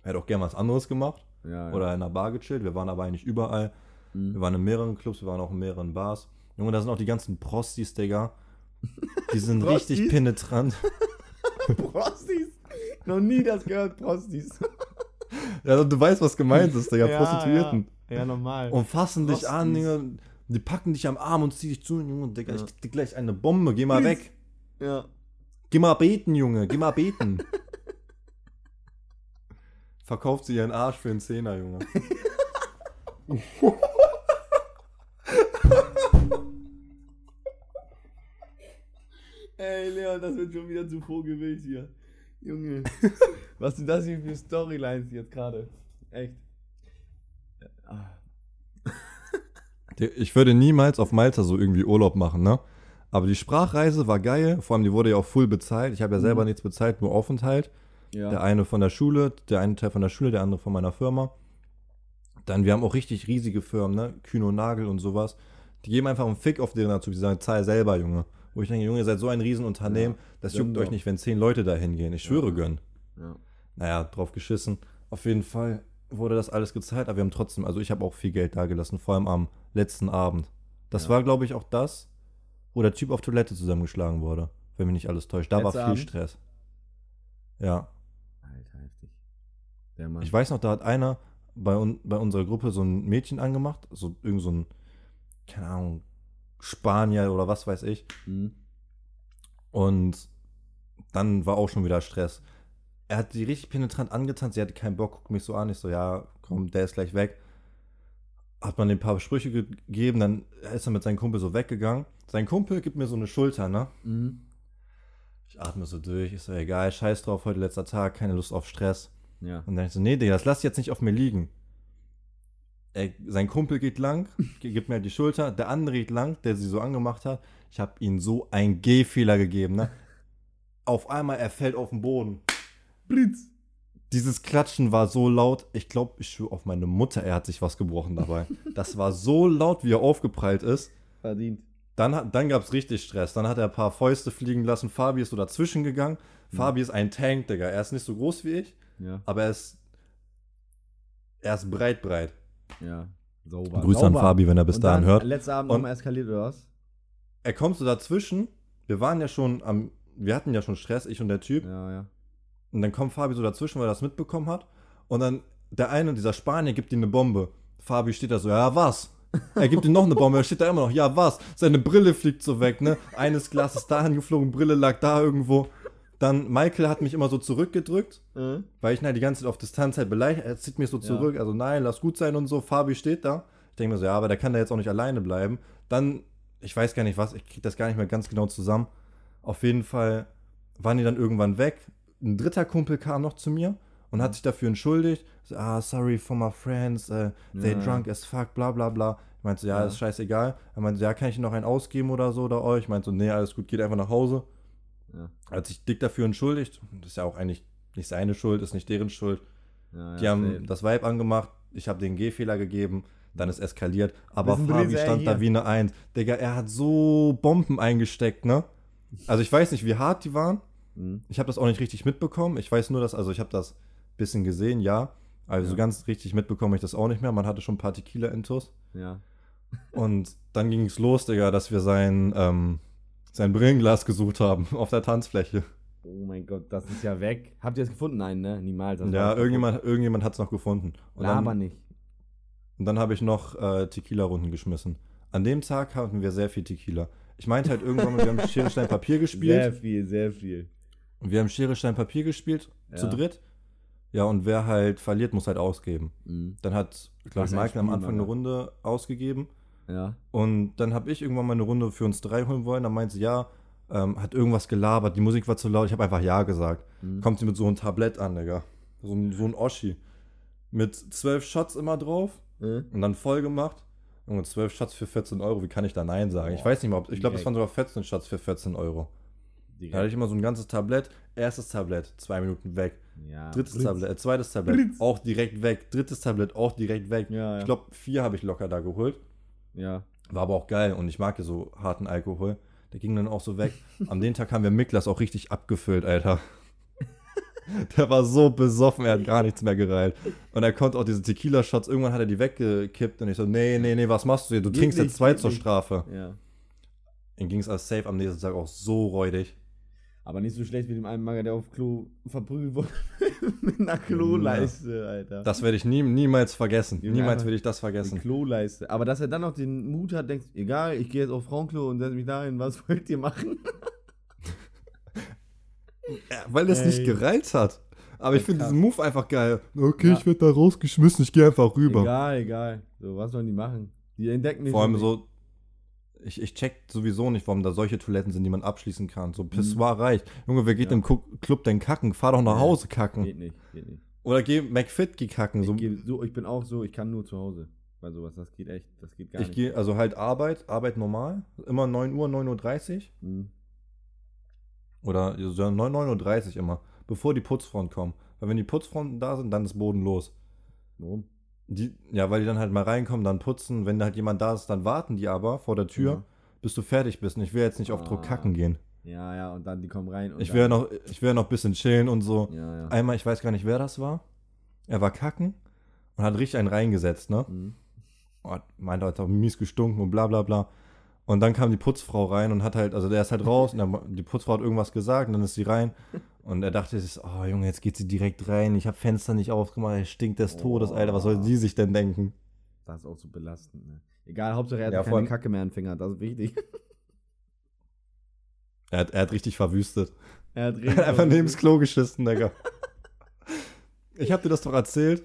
hätte auch gern was anderes gemacht Ja, ja. oder in einer Bar gechillt. Wir waren aber eigentlich überall. Wir Mhm. waren in mehreren Clubs, wir waren auch in mehreren Bars. Junge, da sind auch die ganzen Prostis, Digga. Die [LAUGHS] sind richtig Prostis? penetrant. [LAUGHS] Prostis. Noch nie das gehört, Prostis. [LAUGHS] Ja, du weißt, was gemeint ist, Digga. Prostituierten. Ja, ja normal. Und fassen dich an, Prostis. Digga. Die packen dich am Arm und ziehen dich zu, Junge, Digga. Ja. Ich krieg gleich eine Bombe. Geh mal Please. weg. ja. Geh mal beten, Junge. Geh mal beten. Verkauft sie ihren Arsch für einen Zehner, Junge. [LAUGHS] Ey, Leon, das wird schon wieder zu vogelwild hier. Junge. Was sind das hier für Storylines jetzt gerade? Echt. Ich würde niemals auf Malta so irgendwie Urlaub machen, ne? Aber die Sprachreise war geil. Vor allem, die wurde ja auch full bezahlt. Ich habe ja selber Mhm. nichts bezahlt, nur Aufenthalt. Ja. Der eine von der Schule, der eine Teil von der Schule, der andere von meiner Firma. Dann, wir haben auch richtig riesige Firmen, ne? Kühn Nagel und sowas. Die geben einfach einen Fick auf deren dazu. Die sagen, zahl selber, Junge. Wo ich denke, Junge, ihr seid so ein Riesenunternehmen, das gönn juckt doch. euch nicht, wenn zehn Leute da hingehen. Ich schwöre, Ja. gönn. ja. Naja, drauf geschissen. Auf jeden Fall wurde das alles gezahlt, aber wir haben trotzdem, also ich habe auch viel Geld dagelassen, vor allem am letzten Abend. Das Ja. war, glaube ich, auch das, wo der Typ auf Toilette zusammengeschlagen wurde, wenn mich nicht alles täuscht. Da war Letzter viel Abend? Stress. Ja. Der Mann. Ich weiß noch, da hat einer bei, un bei unserer Gruppe so ein Mädchen angemacht, so irgend so ein keine Ahnung, Spanier oder was weiß ich. Mhm. Und dann war auch schon wieder Stress. Er hat sie richtig penetrant angetanzt, sie hatte keinen Bock, guckt mich so an. Ich so, ja, komm, der ist gleich weg. Hat man den paar Sprüche gegeben, dann ist er mit seinem Kumpel so weggegangen. Sein Kumpel gibt mir so eine Schulter, ne? Mhm. Ich atme so durch, ist so egal, scheiß drauf, heute letzter Tag, keine Lust auf Stress. Ja. Und dann ich so, nee, Digga, das lass ich jetzt nicht auf mir liegen. Er, sein Kumpel geht lang, [LAUGHS] gibt mir halt die Schulter, der andere geht lang, der sie so angemacht hat. Ich habe ihm so einen Gehfehler gegeben, ne? [LAUGHS] Auf einmal, er fällt auf den Boden. Blitz. Dieses Klatschen war so laut, ich glaube, ich schwöre auf meine Mutter, er hat sich was gebrochen dabei. [LAUGHS] Das war so laut, wie er aufgeprallt ist. Verdient. Dann, dann gab es richtig Stress. Dann hat er ein paar Fäuste fliegen lassen. Fabi ist so dazwischen gegangen. Fabi ist ein Tank, Digga. Er ist nicht so groß wie ich, Ja. aber er ist, er ist breit, breit. Ja. Sauber. Grüße an Sauber. Fabi, wenn er bis Und dahin dann hört. Letzter Abend nochmal eskaliert oder was? Er kommt so dazwischen. Wir waren ja schon am, wir hatten ja schon Stress, ich und der Typ. Ja, ja. Und dann kommt Fabi so dazwischen, weil er das mitbekommen hat. Und dann der eine, dieser Spanier, gibt ihm eine Bombe. Fabi steht da so, ja, was? Er gibt ihm noch eine Bombe, er steht da immer noch, ja, was? Seine Brille fliegt so weg, ne? Eines Glas ist dahin geflogen, Brille lag da irgendwo. Dann Michael hat mich immer so zurückgedrückt, Äh? weil ich halt die ganze Zeit auf Distanz halt beleidigt. Er zieht mich so Ja. zurück, also nein, lass gut sein und so. Fabi steht da. Ich denke mir so, ja, aber der kann da jetzt auch nicht alleine bleiben. Dann, ich weiß gar nicht was, ich krieg das gar nicht mehr ganz genau zusammen. Auf jeden Fall waren die dann irgendwann weg. Ein dritter Kumpel kam noch zu mir und hat sich dafür entschuldigt. So, ah, sorry for my friends, äh, they Ja. drunk as fuck, bla bla bla. Ich meinte so, ja, Ja. ist scheißegal. Er meinte, so, ja, kann ich noch einen ausgeben oder so oder euch? Ich meinte so, nee, alles gut, geht einfach nach Hause. Ja. Er hat sich dick dafür entschuldigt. Das ist ja auch eigentlich nicht seine Schuld, ist nicht deren Schuld. ja Die haben safe. das Vibe angemacht, ich habe den Gehfehler gegeben, dann ist eskaliert. Aber Fabi stand da wie eine Eins. Digga, er hat so Bomben eingesteckt, ne? Also ich weiß nicht, wie hart die waren. Mhm. Ich habe das auch nicht richtig mitbekommen. Ich weiß nur, dass, also ich habe das ein bisschen gesehen, ja. Also so Ja. ganz richtig mitbekommen ich das auch nicht mehr. Man hatte schon ein paar Tequila-Intos. Ja. Und dann ging es los, Digga, dass wir sein, ähm, sein Brillenglas gesucht haben [LAUGHS] auf der Tanzfläche. Oh mein Gott, das ist ja weg. Habt ihr es gefunden? Nein, ne? Niemals. Das ja, irgendjemand, irgendjemand hat es noch gefunden. Und dann, Laber nicht. Und dann habe ich noch äh, Tequila-Runden geschmissen. An dem Tag hatten wir sehr viel Tequila. Ich meinte halt irgendwann mal, wir haben [LAUGHS] Schere, Stein, Papier Sehr gespielt. viel, sehr viel. Und wir haben Schere, Stein, Papier gespielt, zu Ja. dritt. Ja, und wer halt verliert, muss halt ausgeben. Mhm. Dann hat, glaube ich, Michael am Anfang eine. Runde ausgegeben. Ja. Und dann habe ich irgendwann mal eine Runde für uns drei holen wollen. Dann meinte sie, ja, ähm, hat irgendwas gelabert, die Musik war zu laut. Ich habe einfach Ja gesagt. Mhm. Kommt sie mit so einem Tablett an, Digga. So, ein- so ein Oschi. Mit zwölf Shots immer drauf. Äh? Und dann voll gemacht. Und 12 Shots für 14 Euro, wie kann ich da Nein sagen? ich Boah, weiß nicht mal, ob, ich glaube, es direkt. waren sogar 14 Shots für 14 Euro. Da Digga. hatte ich immer so ein ganzes Tablett. Erstes Tablett, zwei Minuten weg. Ja. Drittes Blitz. Tablett, äh, zweites Tablett, Blitz. auch direkt weg. Drittes Tablett, auch direkt weg. Ja, ja. Ich glaube, vier habe ich locker da geholt. Ja. War aber auch geil und ich mag ja so harten Alkohol. Der ging dann auch so weg. Am den Tag haben wir Miklas auch richtig abgefüllt, Alter. [LAUGHS] Der war so besoffen, er hat gar nichts mehr gereilt. Und er konnte auch diese Tequila-Shots, irgendwann hat er die weggekippt und ich so, nee, nee, nee, was machst du hier? Du Geht trinkst nicht, jetzt zwei zur. Strafe. Ja. Ihm ging es als safe am nächsten Tag auch so räudig. Aber nicht so schlecht wie dem einen Mager, der auf Klo verprügelt wurde. [LAUGHS] Mit einer Kloleiste, Alter. Das werde ich nie, niemals vergessen. Junge, niemals werde ich das vergessen. Kloleiste. Aber dass er dann noch den Mut hat, denkt, egal, ich gehe jetzt auf Frauenklo und setze mich dahin, was [LAUGHS] wollt ihr machen? Weil es Ey. nicht gereilt hat. Aber ich finde diesen Move einfach geil. Okay, Ja. ich werde da rausgeschmissen, ich gehe einfach rüber. Egal, egal. So, was sollen die machen? Die entdecken mich Vor allem so, ich, ich check sowieso nicht, warum da solche Toiletten sind, die man abschließen kann. Mhm. So Pissoir reicht. Junge, wer geht Ja. im Club denn kacken? Fahr doch nach Ja. Hause kacken. Geht nicht, geht nicht. Oder geh McFit geh kacken. So, Ich, geh so, ich bin auch so, ich kann nur zu Hause. Bei sowas, das geht echt, das geht gar ich nicht. gehe, also halt Arbeit, Arbeit normal. Immer 9 Uhr, 9.30 Uhr. Mhm. Oder so 9, 9.30 Uhr immer. Bevor die Putzfrauen kommen. Weil wenn die Putzfrauen da sind, dann ist Boden los. Warum? Die, ja, weil die dann halt mal reinkommen, dann putzen. Wenn da halt jemand da ist, dann warten die aber vor der Tür, Ja. bis du fertig bist. Und ich will jetzt nicht auf Druck Ah. kacken gehen. Ja, ja, und dann die kommen rein und Ich will ja noch, ich will noch ein bisschen chillen und so. Ja, ja. Einmal, ich weiß gar nicht, wer das war. Er war kacken und hat richtig einen reingesetzt, ne? Mhm. Oh, meinte, hat auch mies gestunken und bla bla bla. Und dann kam die Putzfrau rein und hat halt, also der ist halt raus und dann, die Putzfrau hat irgendwas gesagt und dann ist sie rein. [LAUGHS] Und er dachte sich, oh Junge, jetzt geht sie direkt rein. Ich habe Fenster nicht aufgemacht, er stinkt des Todes, Alter. Was soll Oh. sie sich denn denken? Das ist auch so belastend, ne? Egal, Hauptsache er hat Ja, keine Kacke mehr im Finger, das ist wichtig. [LAUGHS] Er hat, er hat richtig verwüstet. er hat [LAUGHS] Er hat einfach neben das Klo geschissen, Digga. [LAUGHS] Ich hab dir das doch erzählt,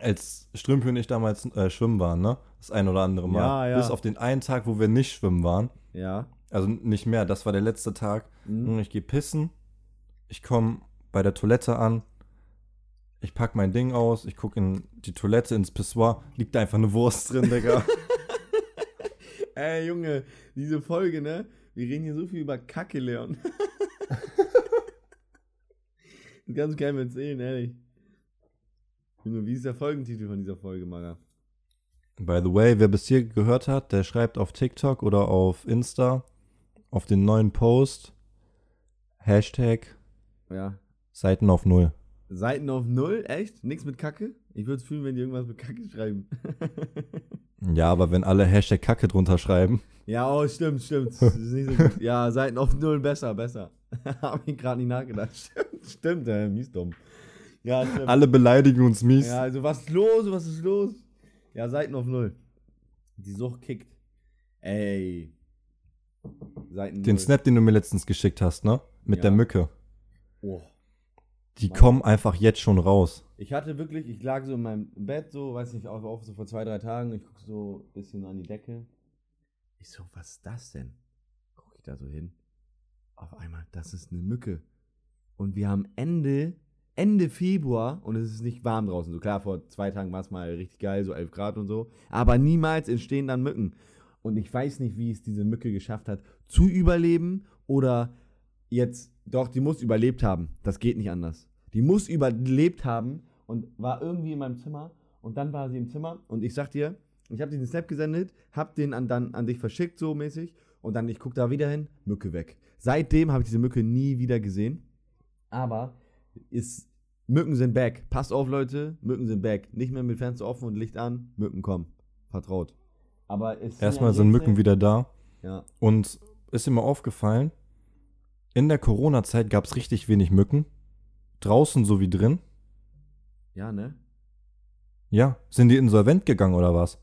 als Strümpel und ich damals äh, schwimmen waren, ne? Das ein oder andere Mal. Ja, ja. Bis auf den einen Tag, wo wir nicht schwimmen waren. Ja. Also nicht mehr, das war der letzte Tag. Mhm. Und ich gehe pissen. Ich komme bei der Toilette an. Ich pack mein Ding aus. Ich gucke in die Toilette, ins Pissoir. Liegt da einfach eine Wurst drin, Digga. [LAUGHS] Ey, Junge, diese Folge, ne? Wir reden hier so viel über Kacke, Leon. das kannst du keinem erzählen, ehrlich. Junge, wie ist der Folgentitel von dieser Folge, Maga? By the way, wer bis hier gehört hat, der schreibt auf TikTok oder auf Insta auf den neuen Post Hashtag Ja. Seiten auf Null. Seiten auf Null, echt? Nix mit Kacke? Ich würde es fühlen, wenn die irgendwas mit Kacke schreiben. [LAUGHS] Ja, aber wenn alle Hashtag Kacke drunter schreiben, ja, oh, stimmt, stimmt. [LAUGHS] So. Ja, Seiten auf Null besser, besser. [LAUGHS] Hab ich gerade nicht nachgedacht. Stimmt, stimmt, äh, mies dumm. Ja, stimmt. alle beleidigen uns mies. Ja, also was ist los? Was ist los? Ja, Seiten auf Null. Die Sucht kickt. Ey. Seiten Den Null. Snap, den du mir letztens geschickt hast, ne? Mit Ja. der Mücke. Oh. Die Mann. kommen einfach jetzt schon raus. Ich hatte wirklich, ich lag so in meinem Bett, so, weiß nicht, auf, auf so vor zwei, drei Tagen. Ich guck so ein bisschen an die Decke. Ich so, was ist das denn? Guck ich da so hin. Auf einmal, das ist eine Mücke. Und wir haben Ende, Ende Februar und es ist nicht warm draußen. So klar, vor zwei Tagen war es mal richtig geil, so 11 Grad und so. Aber niemals entstehen dann Mücken. Und ich weiß nicht, wie es diese Mücke geschafft hat, zu überleben oder jetzt, doch, die muss überlebt haben. Das geht nicht anders. Die muss überlebt haben und war irgendwie in meinem Zimmer und dann war sie im Zimmer und ich sag dir, ich habe diesen Snap gesendet, hab den an, dann an dich verschickt, so mäßig und dann ich guck da wieder hin, Mücke weg. Seitdem habe ich diese Mücke nie wieder gesehen, aber ist, Mücken sind back. Passt auf, Leute, Mücken sind back. Nicht mehr mit Fenster offen und Licht an, Mücken kommen. Vertraut. Aber Erstmal sind Mücken wieder da. Ja. Und ist dir mal aufgefallen, in der Corona-Zeit gab es richtig wenig Mücken. Draußen sowie drin. Ja, ne? Ja, sind die insolvent gegangen oder was?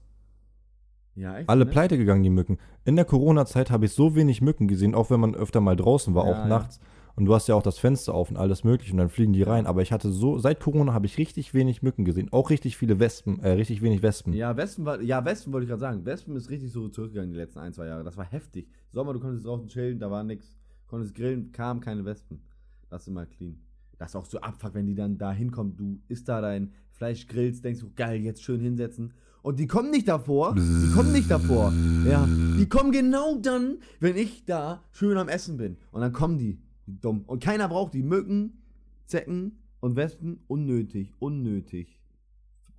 Ja, echt? Alle ne? pleite gegangen, die Mücken. In der Corona-Zeit habe ich so wenig Mücken gesehen, auch wenn man öfter mal draußen war, Ja, auch ja. nachts. Und du hast ja auch das Fenster auf und alles mögliche und dann fliegen die rein. Aber ich hatte so, seit Corona habe ich richtig wenig Mücken gesehen. Auch richtig viele Wespen, äh, richtig wenig Wespen. Ja, Wespen war, ja, Wespen wollte ich gerade sagen. Wespen ist richtig so zurückgegangen die letzten ein, zwei Jahre. Das war heftig. Sommer, du konntest draußen chillen, da war nix. Konntest grillen, kam keine Wespen. Das ist immer clean. Das ist auch so abfuck, wenn die dann da hinkommen, du isst da dein Fleisch, grillst, denkst du, geil, jetzt schön hinsetzen. Und die kommen nicht davor. Die kommen nicht davor. Ja, die kommen genau dann, wenn ich da schön am Essen bin. Und dann kommen die. die dumm. Und keiner braucht die. Mücken, Zecken und Wespen, unnötig, unnötig.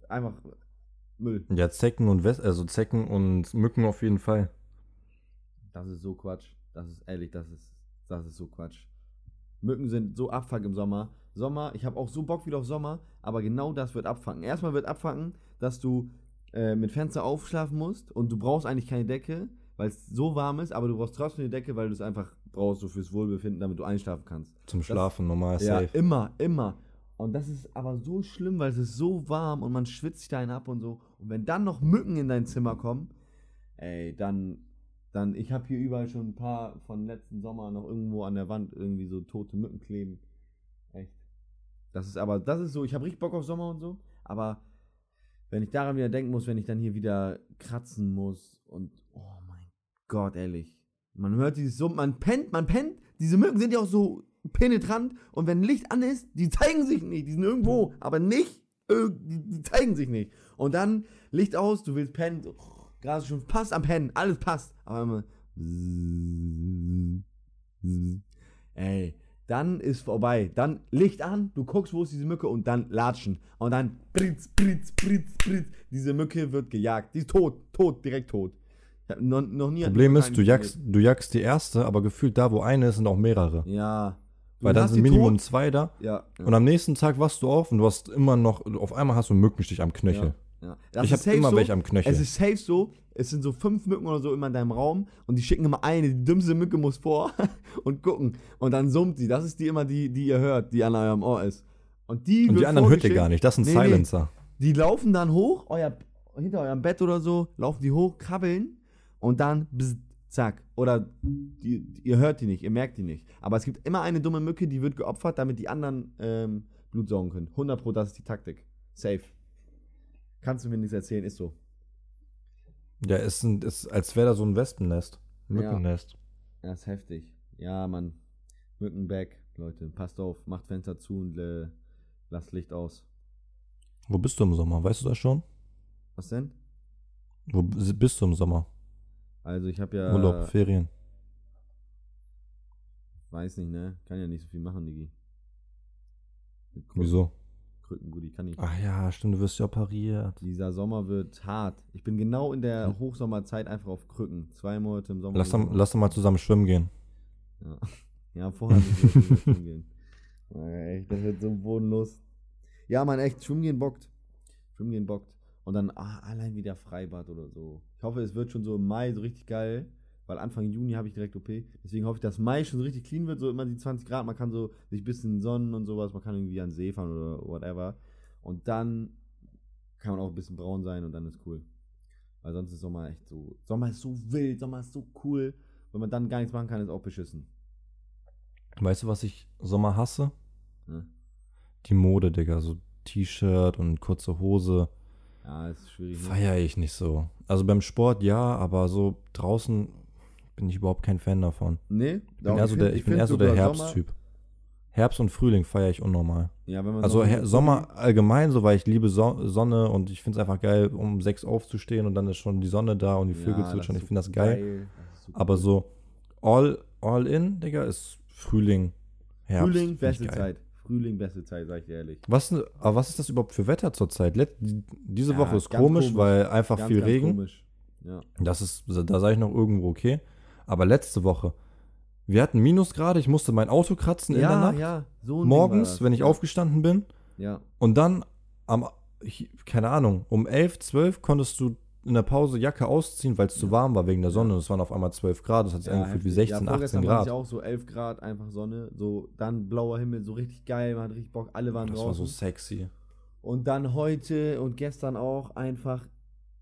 Einfach Müll. Ja, Zecken und Wes also Zecken und Mücken auf jeden Fall. Das ist so Quatsch. Das ist ehrlich, das ist, das ist so Quatsch. Mücken sind so abfuck im Sommer. Sommer, ich habe auch so Bock wieder auf Sommer, aber genau das wird abfangen. Erstmal wird abfangen, dass du äh, mit Fenster aufschlafen musst und du brauchst eigentlich keine Decke, weil es so warm ist, aber du brauchst trotzdem eine Decke, weil du es einfach brauchst, so fürs Wohlbefinden, damit du einschlafen kannst. Zum Schlafen normal Ja, safe. immer, immer. Und das ist aber so schlimm, weil es ist so warm und man schwitzt sich da einen ab und so. Und wenn dann noch Mücken in dein Zimmer kommen, ey, dann, dann, ich habe hier überall schon ein paar von letzten Sommer noch irgendwo an der Wand irgendwie so tote Mücken kleben. Echt. Das ist aber, das ist so, ich habe richtig Bock auf Sommer und so, aber wenn ich daran wieder denken muss, wenn ich dann hier wieder kratzen muss und, oh mein Gott, ehrlich. Man hört dieses Summen, man pennt, man pennt. Diese Mücken sind ja auch so penetrant und wenn Licht an ist, die zeigen sich nicht. Die sind irgendwo, aber nicht, die, zeigen sich nicht. Und dann Licht aus, du willst pennen, so, gerade schon passt am Pennen, alles passt. Aber immer. Ey, dann ist vorbei. Dann Licht an, du guckst, wo ist diese Mücke und dann latschen. Und dann britz, britz, britz, britz. Diese Mücke wird gejagt. Die ist tot, tot, direkt tot. Ich hab noch, noch nie Problem ist, du jagst, du jagst die erste, aber gefühlt da, wo eine ist, sind auch mehrere. Ja. Du Weil dann sind Minimum tot. zwei da. Ja. ja. Und am nächsten Tag wachst du auf und du hast immer noch, auf einmal hast du einen Mückenstich am Knöchel. Ja. Das Ich habe immer so, welche am Knöchel. Es ist safe so, es sind so fünf Mücken oder so immer in deinem Raum und die schicken immer eine, die dümmste Mücke muss vor [LAUGHS] und gucken. Und dann summt die. Das ist die immer die, die ihr hört, die an eurem Ohr ist. Und die, und die anderen hört ihr gar nicht. Das sind Nee, nee. Silencer. Die laufen dann hoch, euer, hinter eurem Bett oder so, laufen die hoch, krabbeln und dann bzz, zack. Oder die, ihr hört die nicht, ihr merkt die nicht. Aber es gibt immer eine dumme Mücke, die wird geopfert, damit die anderen ähm, Blut saugen können. 100 Pro, das ist die Taktik. Safe. Kannst du mir nichts erzählen, ist so. Ja, ist, ein, ist als wäre da so ein Wespennest. Mückennest. Ja, ist heftig. Ja, Mann. Mücken back, Leute. Passt auf, macht Fenster zu und äh, lasst Licht aus. Wo bist du im Sommer? Weißt du das schon? Was denn? Wo bist du im Sommer? Also ich habe ja. Urlaub, Ferien. Weiß nicht, ne? Kann ja nicht so viel machen, Digi. Wieso? Krücken, gut, ich kann nicht. Ach ja, stimmt, du wirst ja operiert. Dieser Sommer wird hart. Ich bin genau in der Hochsommerzeit einfach auf Krücken. Zwei Monate im Sommer. Lass doch, lass doch mal zusammen schwimmen gehen. Ja, [LAUGHS] ja vorher müssen [LAUGHS] schwimmen gehen. Ey, das wird so bodenlos. Ja, man, echt, schwimmen gehen bockt. Schwimmen gehen bockt. Und dann ah, allein wieder Freibad oder so. Ich hoffe, es wird schon so im Mai so richtig geil, weil Anfang Juni habe ich direkt OP. Deswegen hoffe ich, dass Mai schon so richtig clean wird, so immer die 20 Grad. Man kann so sich ein bisschen sonnen und sowas. Man kann irgendwie an den See fahren oder whatever. Und dann kann man auch ein bisschen braun sein und dann ist cool. Weil sonst ist Sommer echt so. Sommer ist so wild, Sommer ist so cool. Wenn man dann gar nichts machen kann, ist auch beschissen. Weißt du, was ich Sommer hasse? Ne? Die Mode, Digga. So T-Shirt und kurze Hose. Ja, ist schwierig. Ne? Feiere ich nicht so. Also beim Sport ja, aber so draußen bin ich überhaupt kein Fan davon. Nee, Ich bin eher so der, ich bin eher so der Herbsttyp. Herbst und Frühling feiere ich unnormal. Ja, wenn man Also Sommer, allgemein so, weil ich liebe so Sonne und ich finde es einfach geil, um sechs aufzustehen und dann ist schon die Sonne da und die Vögel Ja, zwitschern. Ich finde das geil. Das ist so Aber so all, all in, Digga, ist Frühling, Herbst. Frühling, beste geil. Zeit. Frühling, beste Zeit, sag ich dir ehrlich. Was, aber was ist das überhaupt für Wetter zurzeit? Let- Diese Ja, Woche ist komisch, komisch. weil einfach Ganz, viel ganz Regen. Komisch. Ja. Das ist, da sage ich noch irgendwo okay. Aber letzte Woche, wir hatten Minusgrade, ich musste mein Auto kratzen in der Ja, Nacht. ja, so war Morgens, das. wenn ich ja. aufgestanden bin. Ja, Und dann am, keine Ahnung, um 11, 12 konntest du in der Pause Jacke ausziehen, weil es zu warm war wegen der Sonne. Es waren auf einmal 12 Grad, das hat sich ja, angefühlt wie heftig. 16, ja, 18 vorgestern Grad. hatte ich auch so 11 Grad, einfach Sonne. So, dann blauer Himmel, so richtig geil, man hat richtig Bock, alle waren Das war draußen. so sexy. Und dann heute und gestern auch einfach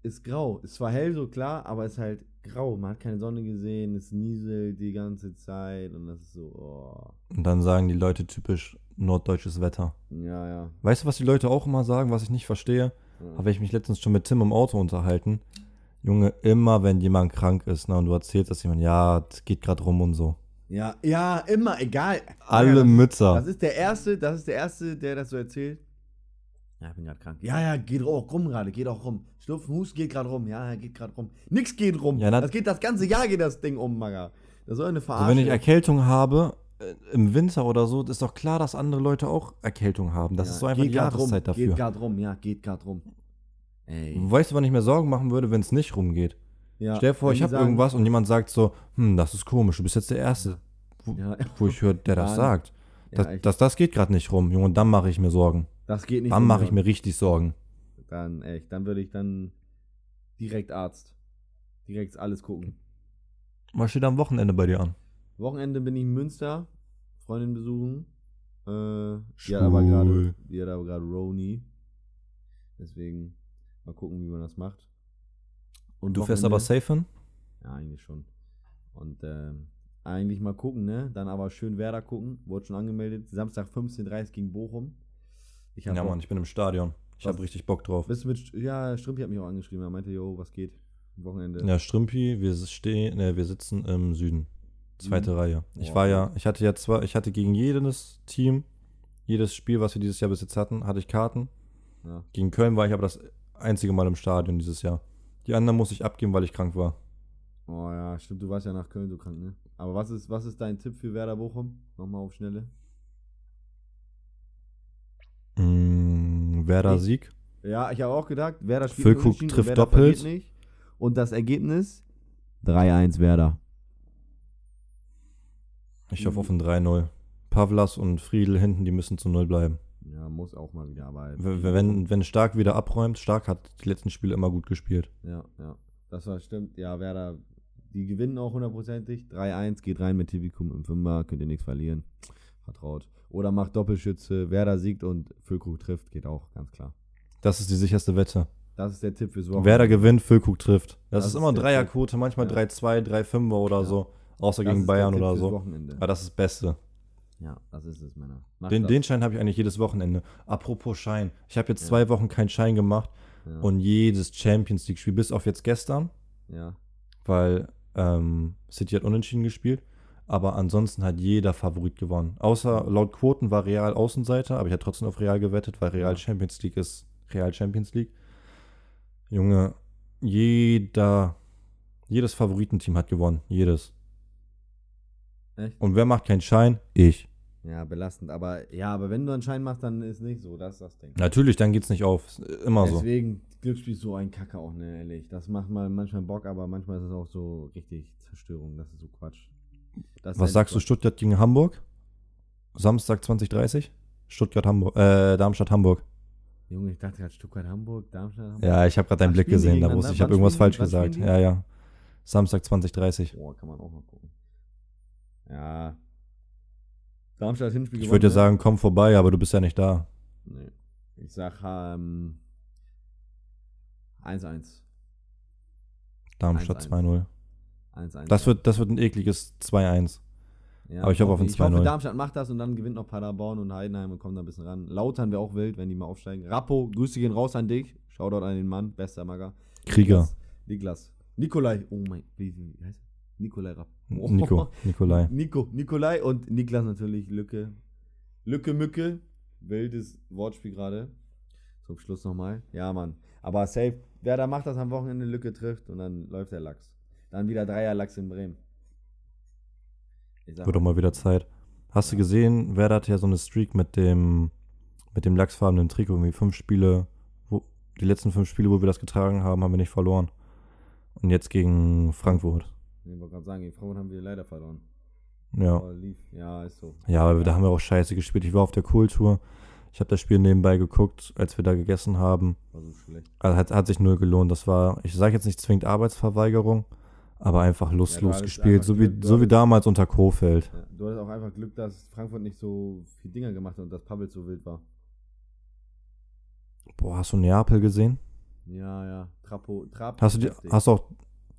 ist grau. Ist zwar hell so klar, aber ist halt grau. Man hat keine Sonne gesehen, es nieselt die ganze Zeit und das ist so, oh. Und dann sagen die Leute typisch norddeutsches Wetter. Ja, ja. Weißt du, was die Leute auch immer sagen, was ich nicht verstehe? ja. Habe ich mich letztens schon mit Tim im Auto unterhalten. Junge, immer wenn jemand krank ist, ne, und du erzählst das jemand, ja, das geht gerade rum und so. Ja, ja, immer, egal. Alle ja, das, Mützer. das ist der Erste, das ist der Erste, der das so erzählt. Ja, ich bin gerade krank. Ja, ja, geht auch rum gerade, geht auch rum. Schnupfen, Hust geht gerade rum. Ja, ja, geht gerade rum. Nix geht rum. Ja, das geht das ganze Jahr geht das Ding um, Maga. Das soll eine Also Verarsche. wenn ich Erkältung habe, äh, im Winter oder so, ist doch klar, dass andere Leute auch Erkältung haben. Das Ja, ist so einfach die Jahreszeit rum, dafür. Geht gerade rum, ja, geht gerade rum. Ey. Weißt du, wann ich mir Sorgen machen würde, wenn es nicht rumgeht? Ja, Stell dir vor, ich habe irgendwas und jemand sagt so, hm, das ist komisch, du bist jetzt der Erste, wo, Ja, wo ich höre, der das sagt. Das, das, das geht gerade nicht rum, Junge, und dann mache ich mir Sorgen. Das geht nicht. Dann rum, mache ich mir richtig Sorgen. Dann, echt, dann würde ich dann direkt Arzt. Direkt alles gucken. Was steht am Wochenende bei dir an? Wochenende bin ich in Münster, Freundin besuchen. Äh, die hat aber gerade, die hat aber gerade Roni. Deswegen mal gucken, wie man das macht. Und Du fährst aber Wochenende- safe hin? Ja, eigentlich schon. Und ähm, eigentlich mal gucken, ne? Dann aber schön Werder gucken. Wurde schon angemeldet. Samstag 15.30 gegen Bochum. Ich Ja, Bock. Mann, ich bin im Stadion. Ich habe richtig Bock drauf. Bist du mit, ja, Strümpi hat mich auch angeschrieben. Er meinte, jo, was geht? Wochenende. Ja, Strümpi, wir stehen, ne, wir sitzen im Süden. Zweite Süden? Reihe. Ich Boah. war ja, ich hatte ja zwar, ich hatte gegen jedes Team, jedes Spiel, was wir dieses Jahr bis jetzt hatten, hatte ich Karten. Ja. Gegen Köln war ich aber das einzige Mal im Stadion dieses Jahr. Die anderen musste ich abgeben, weil ich krank war. Oh ja, stimmt, du warst ja nach Köln so krank, ne? Aber was ist, was ist dein Tipp für Werder Bochum? Nochmal auf Schnelle. Mm, Werder Ich- Sieg. Ja, ich habe auch gedacht, Werder spielt Füllkrug trifft Werder doppelt. Nicht. Und das Ergebnis? 3-1 Werder. Ich hoffe auf ein 3-0. Pavlas und Friedel hinten, die müssen zu Null bleiben. Ja, muss auch mal wieder, aber. Wenn, wenn Stark wieder abräumt, Stark hat die letzten Spiele immer gut gespielt. Ja, ja. Das war stimmt. Ja, Werder, die gewinnen auch hundertprozentig. 3-1, geht rein mit Tibikum im Fünfer, könnt ihr nichts verlieren. Vertraut. Oder macht Doppelschütze, Werder siegt und Füllkrug trifft, geht auch, ganz klar. Das ist die sicherste Wette. Das ist der Tipp fürs Wochenende. Werder gewinnt, Füllkrug trifft. Das, Das ist ist immer Dreierquote, manchmal Ja. 3-2, 3-5er oder Ja. so. Außer Das gegen Bayern oder so. Wochenende. Aber das ist das Beste. Ja, das ist es, Männer. Macht Den, das. den Schein habe ich eigentlich jedes Wochenende. Apropos Schein. Ich habe jetzt Ja. zwei Wochen keinen Schein gemacht ja. und jedes Champions League-Spiel, bis auf jetzt gestern, ja. weil ähm, City hat unentschieden gespielt. Aber ansonsten hat jeder Favorit gewonnen. Außer laut Quoten war Real Außenseiter, aber ich habe trotzdem auf Real gewettet, weil Real. Champions League ist Real Champions League. Junge, jeder, jedes Favoritenteam hat gewonnen. Jedes. Echt? Und wer macht keinen Schein? Ich. Ja, belastend. Aber ja, aber wenn du einen Schein machst, dann ist nicht so. Das ist das Ding. Natürlich, dann geht's nicht auf. Ist Immer so. Deswegen, Glücksspiel ist so ein Kacke auch, ne, ehrlich. Das macht mal manchmal Bock, aber manchmal ist es auch so richtig Zerstörung. Das ist so Quatsch. Was sagst du. Stuttgart gegen Hamburg? Samstag 2030? Stuttgart, Hamburg, äh, Darmstadt, Hamburg. Junge, ich dachte gerade Stuttgart, Hamburg, Darmstadt, Hamburg. Ja, ich habe gerade deinen Blick gesehen, da wusste ich, habe irgendwas falsch gesagt. Ja, ja. Samstag 2030. Boah, kann man auch mal gucken. Ja. Darmstadt Hinspiel Ich würde ja gewonnen, sagen, komm vorbei, aber du bist ja nicht da. ne? Nee. Ich sag ähm, 1-1. Darmstadt 1-1. 2-0. 1-1. Das wird, das wird ein ekliges 2-1. Ja, aber ich hoffe auf ein Ich hoffe, 2-0. Darmstadt macht das und dann gewinnt noch Paderborn und Heidenheim und kommt da ein bisschen ran. Lautern wäre auch wild, wenn die mal aufsteigen. Rappo, Grüße gehen raus an dich. Shoutout an den Mann, bester Magger. Krieger. Niklas. Nikolai. Oh mein, wie, wie heißt er? Nikolai Rapp. Oh. Nico, Nikolai. [LAUGHS] Nico, Nikolai und Niklas natürlich Lücke. Lücke Mücke. Wildes Wortspiel gerade. Zum Schluss nochmal. Ja, Mann. Aber safe, wer da macht das am Wochenende, Lücke trifft und dann läuft der Lachs. Dann wieder Dreier Lachs in Bremen. Wird doch mal wieder Zeit. Hast du gesehen, Werder hat ja so eine Streak mit dem, mit dem lachsfarbenen Trikot. Irgendwie fünf Spiele, wo, die letzten fünf Spiele, wo wir das getragen haben, haben wir nicht verloren. Und jetzt gegen Frankfurt. Ich wollte gerade sagen, gegen Frauen haben wir leider verloren. Ja. Ja, ist so. Ja, aber da haben wir auch scheiße gespielt. Ich war auf der Kultur. Ich habe das Spiel nebenbei geguckt, als wir da gegessen haben. War so schlecht. Also hat, hat sich null gelohnt. Das war, ich sage jetzt nicht zwingend Arbeitsverweigerung, aber einfach lustlos hattest gespielt. einfach So wie, Glück, so wie damals unter Kofeld. Ja, du hattest auch einfach Glück, dass Frankfurt nicht so viel Dinger gemacht hat und dass Pavel so wild war. Boah, hast du Neapel gesehen? Ja, ja. Trapo, Trap. Hast du, die, hast, du auch,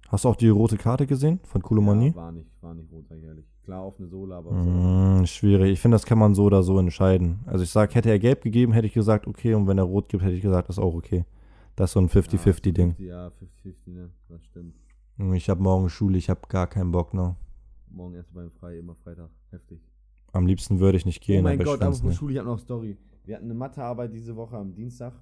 hast du auch die rote Karte gesehen von Kulomani? Ja, war nicht, war nicht rot, sag ich ehrlich. Klar, auf eine Sohle, aber. so. Mm, schwierig. Ich finde, das kann man so oder so entscheiden. Also ich sage, hätte er gelb gegeben, hätte ich gesagt, okay. Und wenn er rot gibt, hätte ich gesagt, das ist auch okay. Das ist so ein 50-50-Ding. Ja, 50-50, ne? Das stimmt. Ich habe morgen Schule, ich habe gar keinen Bock, ne? Morgen erst beim Frei, immer Freitag. Heftig. Am liebsten würde ich nicht gehen, oh mein aber Gott, ich aber von. Schule, ich habe noch Story. Wir hatten eine Mathearbeit diese Woche am Dienstag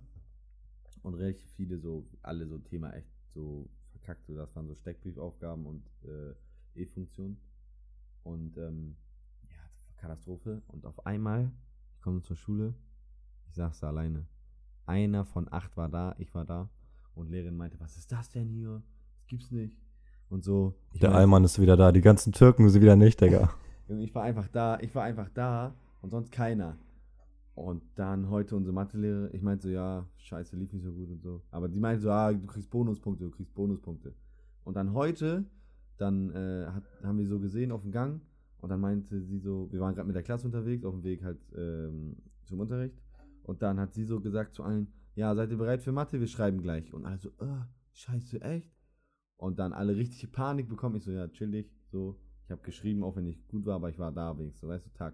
und recht viele so, alle so Thema echt so verkackt. So, Das waren so Steckbriefaufgaben und äh, E-Funktionen. Und ähm, ja, Katastrophe. Und auf einmal, ich komme zur Schule, ich saß da alleine. Einer von acht war da, ich war da. Und Lehrerin meinte, was ist das denn hier? Das gibt's nicht. Und so. Ich Der Allmann ist wieder da. Die ganzen Türken sind wieder nicht, Digga. [LAUGHS] Ich war einfach da, ich war einfach da und sonst keiner. Und dann heute unsere Mathelehrerin, ich meinte so, ja, scheiße, lief nicht so gut und so. Aber die meinte so, ah, du kriegst Bonuspunkte, du kriegst Bonuspunkte. Und dann heute, dann äh, hat, haben wir so gesehen auf dem Gang und dann meinte sie so, wir waren gerade mit der Klasse unterwegs, auf dem Weg halt ähm, zum Unterricht. Und dann hat sie so gesagt zu allen, ja, seid ihr bereit für Mathe? Wir schreiben gleich. Und alle so, äh, scheiße, echt? Und dann alle richtige Panik bekommen. Ich so, ja, chillig, so. Ich habe geschrieben, auch wenn ich gut war, aber ich war da wenigstens, weißt du, Tag.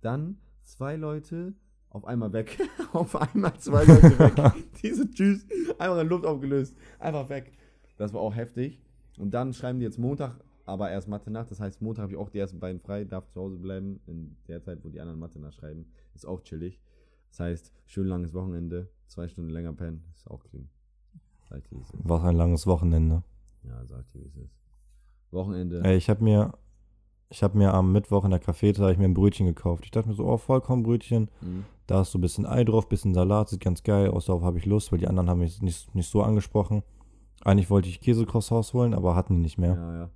Dann zwei Leute auf einmal weg. [LAUGHS] auf einmal zwei Leute weg. [LAUGHS] Diese Tschüss, einfach in Luft aufgelöst. Einfach weg. Das war auch heftig. Und dann schreiben die jetzt Montag, aber erst Mathe nach. Das heißt, Montag habe ich auch die ersten beiden frei, darf zu Hause bleiben. In der Zeit, wo die anderen Mathe nachschreiben. Ist auch chillig. Das heißt, schön langes Wochenende, zwei Stunden länger pennen. Ist auch clean. Was ein langes Wochenende. Ja, sag dir, wie es ist. Wochenende. Ey, ich habe mir, ich habe mir am Mittwoch in der Cafete ich mir ein Brötchen gekauft. Ich dachte mir so, oh, Vollkornbrötchen. Mhm. Da ist so ein bisschen Ei drauf, bisschen Salat, sieht ganz geil aus. Darauf habe ich Lust, weil die anderen haben mich nicht, nicht so angesprochen. Eigentlich wollte ich Käsecroissants holen, aber hatten die nicht mehr. Ja, ja.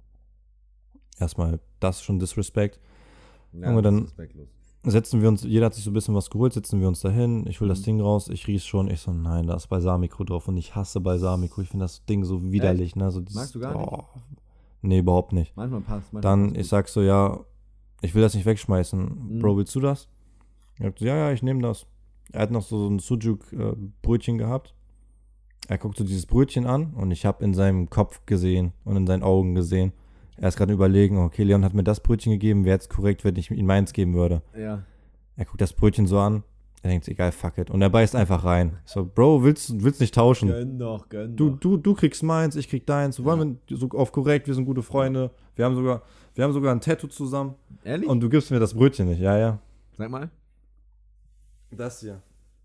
Erstmal, das ist schon Disrespect. ja das dann-. Setzen wir uns, jeder hat sich so ein bisschen was geholt, setzen wir uns dahin. Ich hol das Mhm. Ding raus, ich riech's schon. Ich so, nein, da ist Balsamico drauf. Und ich hasse Balsamico. Ich finde das Ding so widerlich. Ne? So dieses, Magst du gar nicht? oh. Nee, überhaupt nicht. Manchmal passt. Manchmal Dann, passt ich sag so, ja, ich will das nicht wegschmeißen. Mhm. Bro, willst du das? Er hat so, ja, ja, ich nehme das. Er hat noch so ein Sujuk-Brötchen gehabt. Er guckt so dieses Brötchen an und ich habe in seinem Kopf gesehen und in seinen Augen gesehen. Er ist gerade überlegen, okay, Leon hat mir das Brötchen gegeben, wäre jetzt korrekt, wenn ich ihm meins geben würde. Ja. Er guckt das Brötchen so an, er denkt, egal, fuck it. Und er beißt einfach rein. Ich so, Bro, willst, willst nicht tauschen? Gönn doch, gönn Du, doch. du, du kriegst meins, ich krieg deins. Wollen wir so auf korrekt, wir sind gute Freunde. Wir haben sogar, wir haben sogar ein Tattoo zusammen. Ehrlich? Und du gibst mir das Brötchen nicht, ja, ja. Sag mal. Das hier.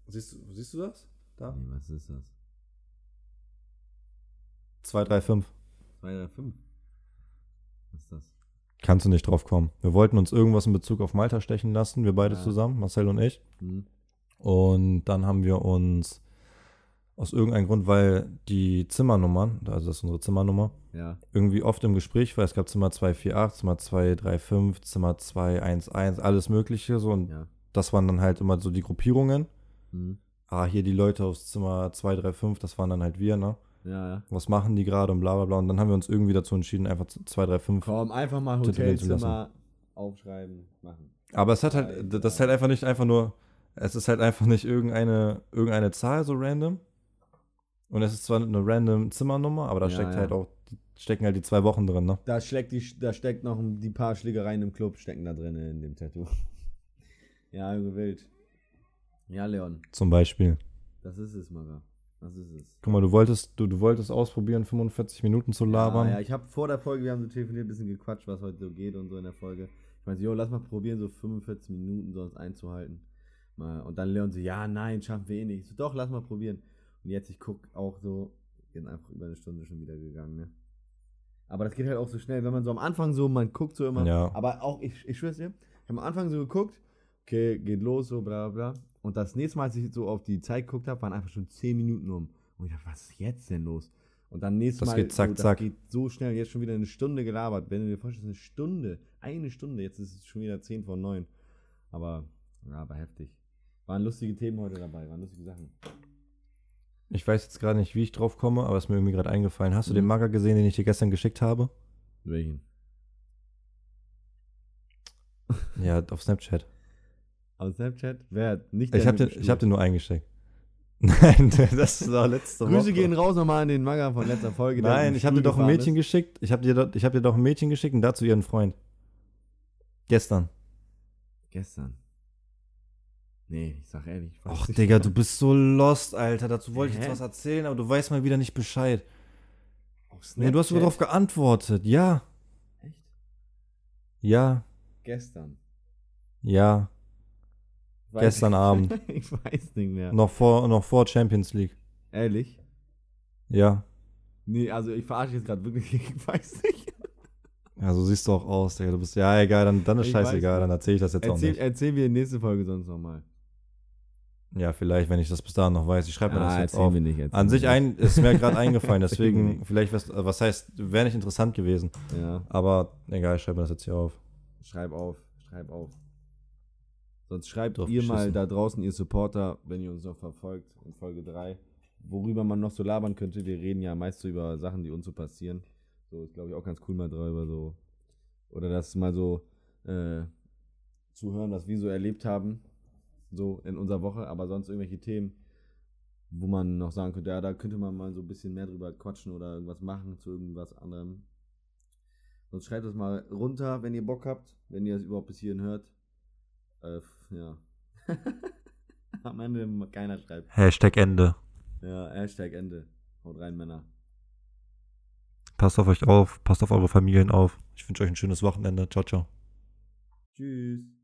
Siehst, du- siehst du das? Da? Nee, was ist das? 2, 3, 5. 2 oder 5? Was ist das? Kannst du nicht drauf kommen. Wir wollten uns irgendwas in Bezug auf Malta stechen lassen, wir beide Ja. zusammen, Marcel und ich. Hm. Und dann haben wir uns aus irgendeinem Grund, weil die Zimmernummern, also das ist unsere Zimmernummer, Ja. irgendwie oft im Gespräch war. Es gab Zimmer 248, Zimmer 235, Zimmer 211, alles Mögliche. So, und Ja. das waren dann halt immer so die Gruppierungen. Hm. Ah, hier die Leute aus Zimmer 235, das waren dann halt wir, ne? Ja, ja. Was machen die gerade und bla bla bla. Und dann haben wir uns irgendwie dazu entschieden, einfach 235. Komm, einfach mal Hotelzimmer aufschreiben, machen. Aber es hat halt, das ist halt einfach nicht einfach nur, es ist halt einfach nicht irgendeine, irgendeine Zahl so random. Und es ist zwar eine random Zimmernummer, aber da Ja, steckt ja. halt auch, stecken halt die zwei Wochen drin, ne? Da steckt, die, da steckt noch die paar Schlägereien im Club, stecken da drin in dem Tattoo. [LAUGHS] ja, Junge, wild. Ja, Leon, Zum Beispiel. das ist es, Maga. Das ist es. Guck mal, du wolltest, du, du wolltest ausprobieren, 45 Minuten zu labern. Ja, ja, ich habe vor der Folge, wir haben so telefoniert, ein bisschen gequatscht, was heute so geht und so in der Folge. Ich meinte, jo, lass mal probieren, so 45 Minuten sonst einzuhalten. Mal. Und dann Leon so, ja, nein, schaffen wir eh nicht. Ich so, doch, lass mal probieren. Und jetzt, ich guck auch so, sind einfach über eine Stunde schon wieder gegangen, ne? Aber das geht halt auch so schnell, wenn man so am Anfang so, man guckt so immer. Ja. Aber auch, ich, ich schwör's dir, ich habe am Anfang so geguckt, okay, geht los, so, bla, bla. Und das nächste Mal, als ich so auf die Zeit geguckt habe, waren einfach schon 10 Minuten um. Und ich dachte, was ist jetzt denn los? Und dann nächstes Das Mal, geht zack, so, das zack. geht so schnell, jetzt schon wieder eine Stunde gelabert. Wenn du dir vorstellst, eine Stunde, eine Stunde, jetzt ist es schon wieder 10 von 9. Aber, ja, aber heftig. Waren lustige Themen heute dabei, waren lustige Sachen. Ich weiß jetzt gerade nicht, wie ich drauf komme, aber es ist mir irgendwie gerade eingefallen. Hast du Mhm. den Mager gesehen, den ich dir gestern geschickt habe? Welchen? Ja, auf Snapchat. Aus Snapchat? Wer hat nicht Ich der habe den, ich hab den nur eingesteckt. [LAUGHS] Nein, das war letzte Woche. Grüße gehen raus nochmal an den Maga von letzter Folge. Nein, ich habe dir doch ein Mädchen ist. geschickt. Ich habe dir, ich hab dir doch ein Mädchen geschickt und dazu ihren Freund. Gestern. Gestern. Nee, ich sag ehrlich. ich Och. Digga, du bist so lost, Alter. Dazu wollte ich Hä? jetzt was erzählen, aber du weißt mal wieder nicht Bescheid. Nee, du hast sogar darauf geantwortet. Ja, Echt? ja, Gestern. ja. Ich weiß Gestern nicht. Abend. [LAUGHS] ich weiß nicht mehr. Noch vor, noch vor Champions League. Ehrlich? Ja. Nee, also ich verarsche jetzt gerade wirklich. [LAUGHS] Ich weiß nicht. Ja, so siehst du auch aus, Digga. Du bist, ja, egal, dann, dann ist Ich scheißegal, dann erzähle ich das jetzt auch Erzähl, nicht. erzählen wir in nächste Folge sonst nochmal. Ja, vielleicht, wenn ich das bis dahin noch weiß. Ich schreibe mir das jetzt auf. wir nicht. An sich ein, ist mir gerade [LAUGHS] eingefallen, deswegen, vielleicht, was, was heißt, wäre nicht interessant gewesen. Ja, Aber egal, ich schreibe mir das jetzt hier auf. schreib auf. Schreib auf. Sonst schreibt Drauf ihr mal geschissen. da draußen, ihr Supporter, wenn ihr uns noch verfolgt, in Folge 3, worüber man noch so labern könnte. Wir reden ja meist so über Sachen, die uns so passieren. So ist, glaube ich, auch ganz cool mal drüber so. Oder das mal so äh, zu hören, was wir so erlebt haben. So in unserer Woche, aber sonst irgendwelche Themen, wo man noch sagen könnte, ja, da könnte man mal so ein bisschen mehr drüber quatschen oder irgendwas machen zu irgendwas anderem. Sonst schreibt das mal runter, wenn ihr Bock habt, wenn ihr es überhaupt bis hierhin hört. Äh, ja. [LAUGHS] Am Ende keiner schreibt. Hashtag Ende. Ja, Hashtag Ende. Haut rein, Männer. Passt auf euch auf, passt auf eure Familien auf. Ich wünsche euch ein schönes Wochenende. Ciao, ciao. Tschüss.